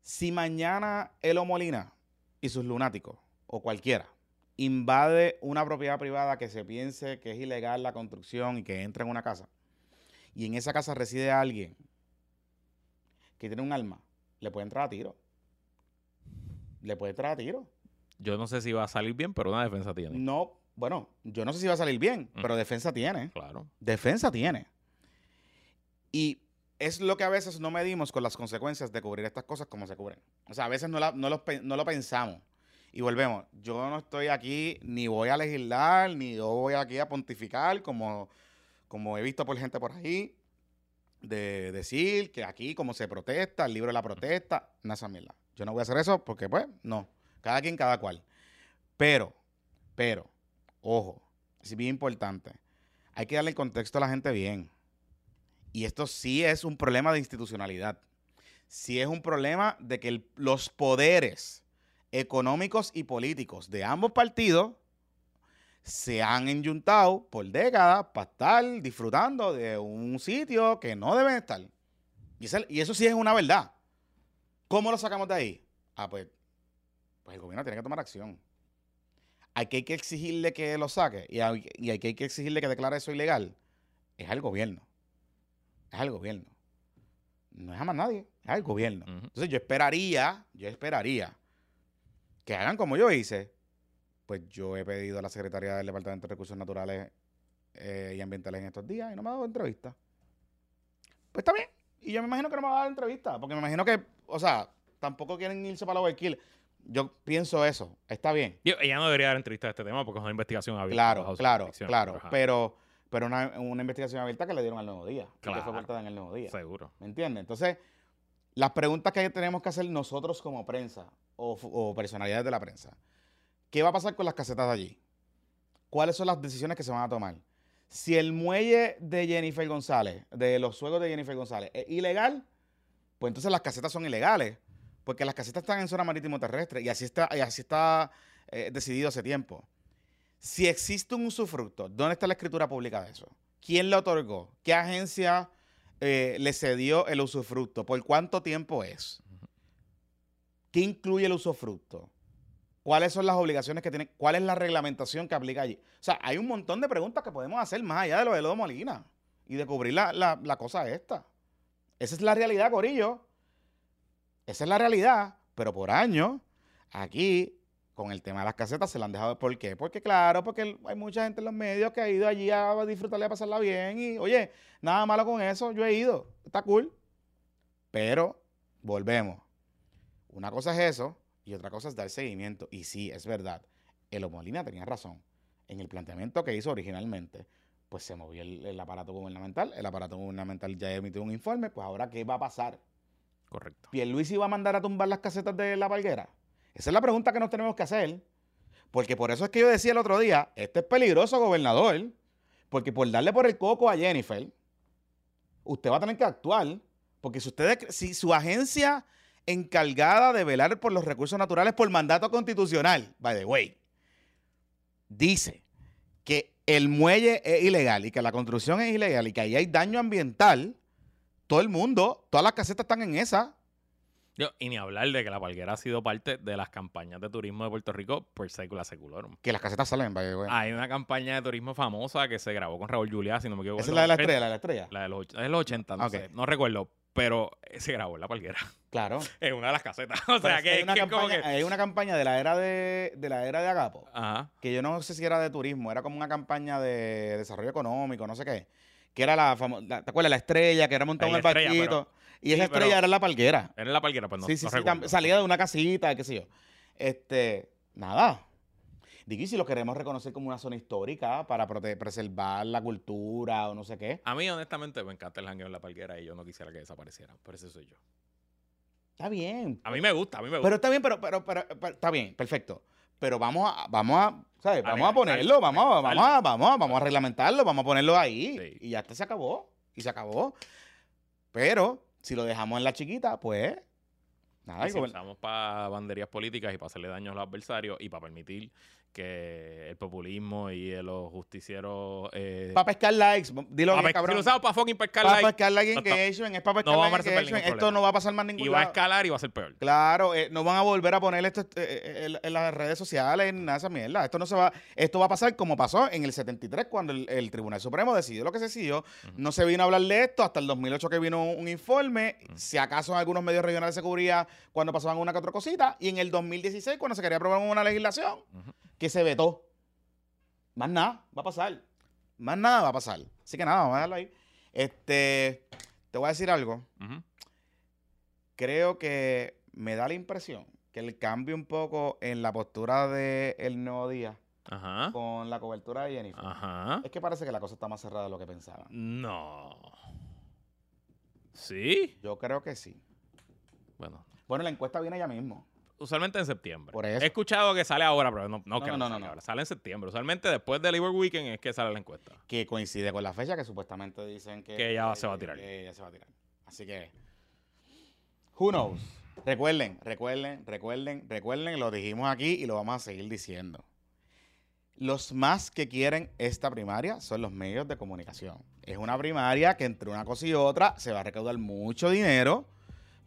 [SPEAKER 1] Si mañana Elo Molina y sus lunáticos, o cualquiera, invade una propiedad privada que se piense que es ilegal la construcción y que entra en una casa, y en esa casa reside alguien que tiene un alma, le puede entrar a tiro. Le puede entrar a tiro.
[SPEAKER 2] Yo no sé si va a salir bien, pero una defensa tiene.
[SPEAKER 1] No, bueno, yo no sé si va a salir bien,
[SPEAKER 2] Mm.
[SPEAKER 1] pero defensa tiene.
[SPEAKER 2] Claro.
[SPEAKER 1] Defensa tiene. Y es lo que a veces no medimos con las consecuencias de cubrir estas cosas como se cubren. O sea, a veces no, la- no, los no lo pensamos. Y volvemos, yo no estoy aquí, ni voy a legislar, ni yo voy aquí a pontificar, como, como he visto por gente por ahí, de decir que aquí como se protesta, el libro de la protesta, nada esa. Yo no voy a hacer eso porque, pues, no. Cada quien, cada cual. Pero, pero, ojo, es bien importante. Hay que darle el contexto a la gente bien. Y esto sí es un problema de institucionalidad. Sí es un problema de que los poderes económicos y políticos de ambos partidos se han enyuntado por décadas para estar disfrutando de un sitio que no deben estar. Y, eso sí es una verdad. ¿Cómo lo sacamos de ahí? Ah, pues, pues el gobierno tiene que tomar acción. Hay que, hay que exigirle que lo saque y hay, y hay que, hay que exigirle que declare eso ilegal. Es al gobierno. Es al gobierno. No es a más nadie, es al gobierno. Entonces yo esperaría, yo esperaría que hagan como yo hice. Pues yo he pedido a la Secretaría del Departamento de Recursos Naturales eh, y Ambientales en estos días y no me ha dado entrevista. Pues está bien. Y yo me imagino que no me va a dar entrevista, porque me imagino que, o sea, tampoco quieren irse para la overkill. Yo pienso eso. Está bien.
[SPEAKER 2] Yo- ella no debería dar entrevista de este tema porque es una investigación abierta.
[SPEAKER 1] Claro, claro, claro. Pero, pero una, una investigación abierta que le dieron al nuevo día. y Que
[SPEAKER 2] Claro.
[SPEAKER 1] fue cortada en el nuevo día.
[SPEAKER 2] Seguro.
[SPEAKER 1] ¿Me entiendes? Entonces, las preguntas que tenemos que hacer nosotros como prensa o, personalidades de la prensa. ¿Qué va a pasar con las casetas de allí? ¿Cuáles son las decisiones que se van a tomar? Si el muelle de Jennifer González, de los suegos de Jennifer González, es ilegal, pues entonces las casetas son ilegales. Porque las casetas están en zona marítimo terrestre y así está, así está eh, decidido hace tiempo. Si existe un usufructo, ¿dónde está la escritura pública de eso? ¿Quién le otorgó? ¿Qué agencia eh, le cedió el usufructo? ¿Por cuánto tiempo es? ¿Qué incluye el usufructo? ¿Cuáles son las obligaciones que tienen? ¿Cuál es la reglamentación que aplica allí? O sea, hay un montón de preguntas que podemos hacer más allá de lo de Lodo Molina y de cubrir la, la- la cosa esta. Esa es la realidad, Corillo. Esa es la realidad. Pero por años, aquí, con el tema de las casetas, se la han dejado. ¿Por qué? Porque, claro, porque hay mucha gente en los medios que ha ido allí a disfrutar y a pasarla bien. Y, oye, nada malo con eso. Yo he ido. Está cool. Pero, volvemos. Una cosa es eso y otra cosa es dar seguimiento. Y sí, es verdad. Elo Molina tenía razón. En el planteamiento que hizo originalmente, pues se movió el, el aparato gubernamental. El aparato gubernamental ya emitió un informe. Pues ahora, ¿qué va a pasar?
[SPEAKER 2] Correcto.
[SPEAKER 1] ¿Pierluisi va a mandar a tumbar las casetas de la palguera? Esa es la pregunta que nos tenemos que hacer. Porque por eso es que yo decía el otro día, este es peligroso, gobernador. Porque por darle por el coco a Jennifer, usted va a tener que actuar. Porque si ustedes, si su agencia encargada de velar por los recursos naturales por mandato constitucional, by the way, dice que el muelle es ilegal y que la construcción es ilegal y que ahí hay daño ambiental, todo el mundo, todas las casetas están en esa.
[SPEAKER 2] Yo, y ni hablar de que la palguera ha sido parte de las campañas de turismo de Puerto Rico por sécula seculorum.
[SPEAKER 1] Que las casetas salen, the way.
[SPEAKER 2] Hay una campaña de turismo famosa que se grabó con Raúl Juliá, si no me equivoco.
[SPEAKER 1] Esa es la de la
[SPEAKER 2] los 80.
[SPEAKER 1] estrella, la de la estrella.
[SPEAKER 2] La de los, es los 80, no sé, no recuerdo. Pero eh, se grabó en la palguera.
[SPEAKER 1] Claro.
[SPEAKER 2] en una de las casetas. O sea, que,
[SPEAKER 1] hay, una
[SPEAKER 2] que
[SPEAKER 1] campaña,
[SPEAKER 2] que...
[SPEAKER 1] hay una campaña de la era de, de la era de Agapo,
[SPEAKER 2] Ajá.
[SPEAKER 1] que yo no sé si era de turismo, era como una campaña de desarrollo económico, no sé qué. Que era la famosa, ¿te acuerdas? La estrella, que era montado en el
[SPEAKER 2] estrella,
[SPEAKER 1] barquito. y esa estrella era la palguera.
[SPEAKER 2] Era en la palguera, pues no,
[SPEAKER 1] sí, sí,
[SPEAKER 2] no
[SPEAKER 1] sí. salía de una casita, qué sé yo. Este, nada. Digo, y si lo queremos reconocer como una zona histórica para preservar la cultura o no sé qué.
[SPEAKER 2] A mí, honestamente, me encanta el jangueo en la palguera y yo no quisiera que desapareciera. Pero ese soy yo.
[SPEAKER 1] Está bien.
[SPEAKER 2] A mí me gusta, a mí me gusta.
[SPEAKER 1] Pero está bien, pero, pero, pero, pero- está bien, perfecto. Pero vamos a, vamos a, ¿sabes? Vamos a ponerlo, vamos, a- vamos, a, vamos, a, vamos a reglamentarlo, vamos a ponerlo ahí.
[SPEAKER 2] Sí.
[SPEAKER 1] Y ya está, se acabó. Y se acabó. Pero, si lo dejamos en la chiquita, pues, nada,
[SPEAKER 2] Y si para banderías políticas y para hacerle daño a los adversarios y para permitir que el populismo y eh, los justicieros. Eh,
[SPEAKER 1] para pescar likes, dilo bien,
[SPEAKER 2] pescar- si
[SPEAKER 1] cabrón.
[SPEAKER 2] lo usamos para fucking pescar
[SPEAKER 1] Para
[SPEAKER 2] like,
[SPEAKER 1] pescar like
[SPEAKER 2] no está-
[SPEAKER 1] engagement, es para pescar
[SPEAKER 2] no
[SPEAKER 1] like
[SPEAKER 2] vamos a resolver
[SPEAKER 1] engagement.
[SPEAKER 2] ningún
[SPEAKER 1] Esto no va a pasar más ningún
[SPEAKER 2] y va a escalar y va a ser peor.
[SPEAKER 1] Claro, eh, no van a volver a poner esto eh, eh, en, en las redes sociales, ni nada de esa mierda. Esto no se va, esto va a pasar como pasó en el 73 cuando el, el Tribunal Supremo decidió lo que se decidió. No se vino a hablar de esto hasta el 2008 que vino un, informe. Si acaso en algunos medios regionales se cubría cuando pasaban una que otra cosita. Y en el 2016 cuando se quería aprobar una legislación. Que se vetó. Más nada va a pasar. Más nada va a pasar. Así que nada, vamos a dejarlo ahí. Este, te voy a decir algo creo que me da la impresión que el cambio un poco en la postura de El Nuevo Día
[SPEAKER 2] Ajá.
[SPEAKER 1] con la cobertura de Jennifer
[SPEAKER 2] Ajá.
[SPEAKER 1] es que parece que la cosa está más cerrada de lo que pensaba.
[SPEAKER 2] No. ¿Sí?
[SPEAKER 1] Yo creo que sí.
[SPEAKER 2] Bueno,
[SPEAKER 1] Bueno, la encuesta viene ya mismo.
[SPEAKER 2] Usualmente en septiembre.
[SPEAKER 1] Por eso.
[SPEAKER 2] He escuchado que sale ahora, pero no, no,
[SPEAKER 1] No,
[SPEAKER 2] que
[SPEAKER 1] no,
[SPEAKER 2] no,
[SPEAKER 1] no,
[SPEAKER 2] sale
[SPEAKER 1] no.
[SPEAKER 2] ahora. Sale en septiembre. Usualmente después del Labor Weekend es que sale la encuesta.
[SPEAKER 1] Que coincide con la fecha que supuestamente dicen que,
[SPEAKER 2] Que ya se va a tirar.
[SPEAKER 1] que ya se va a tirar. Así que, who knows. Recuerden, recuerden, recuerden, recuerden, lo dijimos aquí y lo vamos a seguir diciendo. Los más que quieren esta primaria son los medios de comunicación. Es una primaria que entre una cosa y otra se va a recaudar mucho dinero,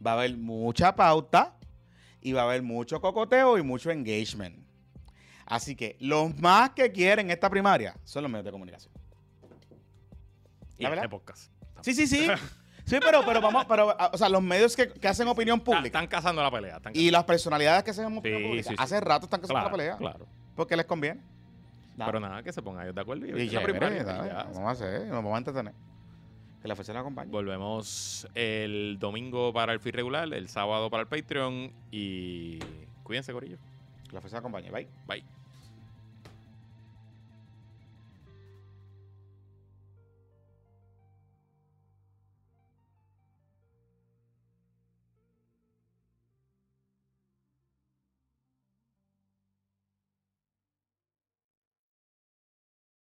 [SPEAKER 1] va a haber mucha pauta y va a haber mucho cocoteo y mucho engagement. Así que los más que quieren esta primaria son los medios de comunicación.
[SPEAKER 2] Y
[SPEAKER 1] ¿La
[SPEAKER 2] este
[SPEAKER 1] verdad?
[SPEAKER 2] podcast.
[SPEAKER 1] Sí, sí, sí. Sí, pero, pero vamos, pero, o sea, los medios que, que hacen opinión pública
[SPEAKER 2] están cazando la pelea. Están
[SPEAKER 1] y las personalidades que hacen opinión
[SPEAKER 2] Sí,
[SPEAKER 1] pública,
[SPEAKER 2] sí, sí.
[SPEAKER 1] hace rato están
[SPEAKER 2] cazando-
[SPEAKER 1] la pelea.
[SPEAKER 2] Claro.
[SPEAKER 1] Porque les conviene. Nada.
[SPEAKER 2] Pero nada, que se pongan ellos de acuerdo y,
[SPEAKER 1] Y chévere,
[SPEAKER 2] primaria, ya.
[SPEAKER 1] vamos a hacer, nos vamos a entretener. Que la fuerza la acompañe.
[SPEAKER 2] Volvemos el domingo para el feed regular, el sábado para el Patreon y cuídense, Corillo.
[SPEAKER 1] Que la fuerza la acompañe. Bye.
[SPEAKER 2] Bye.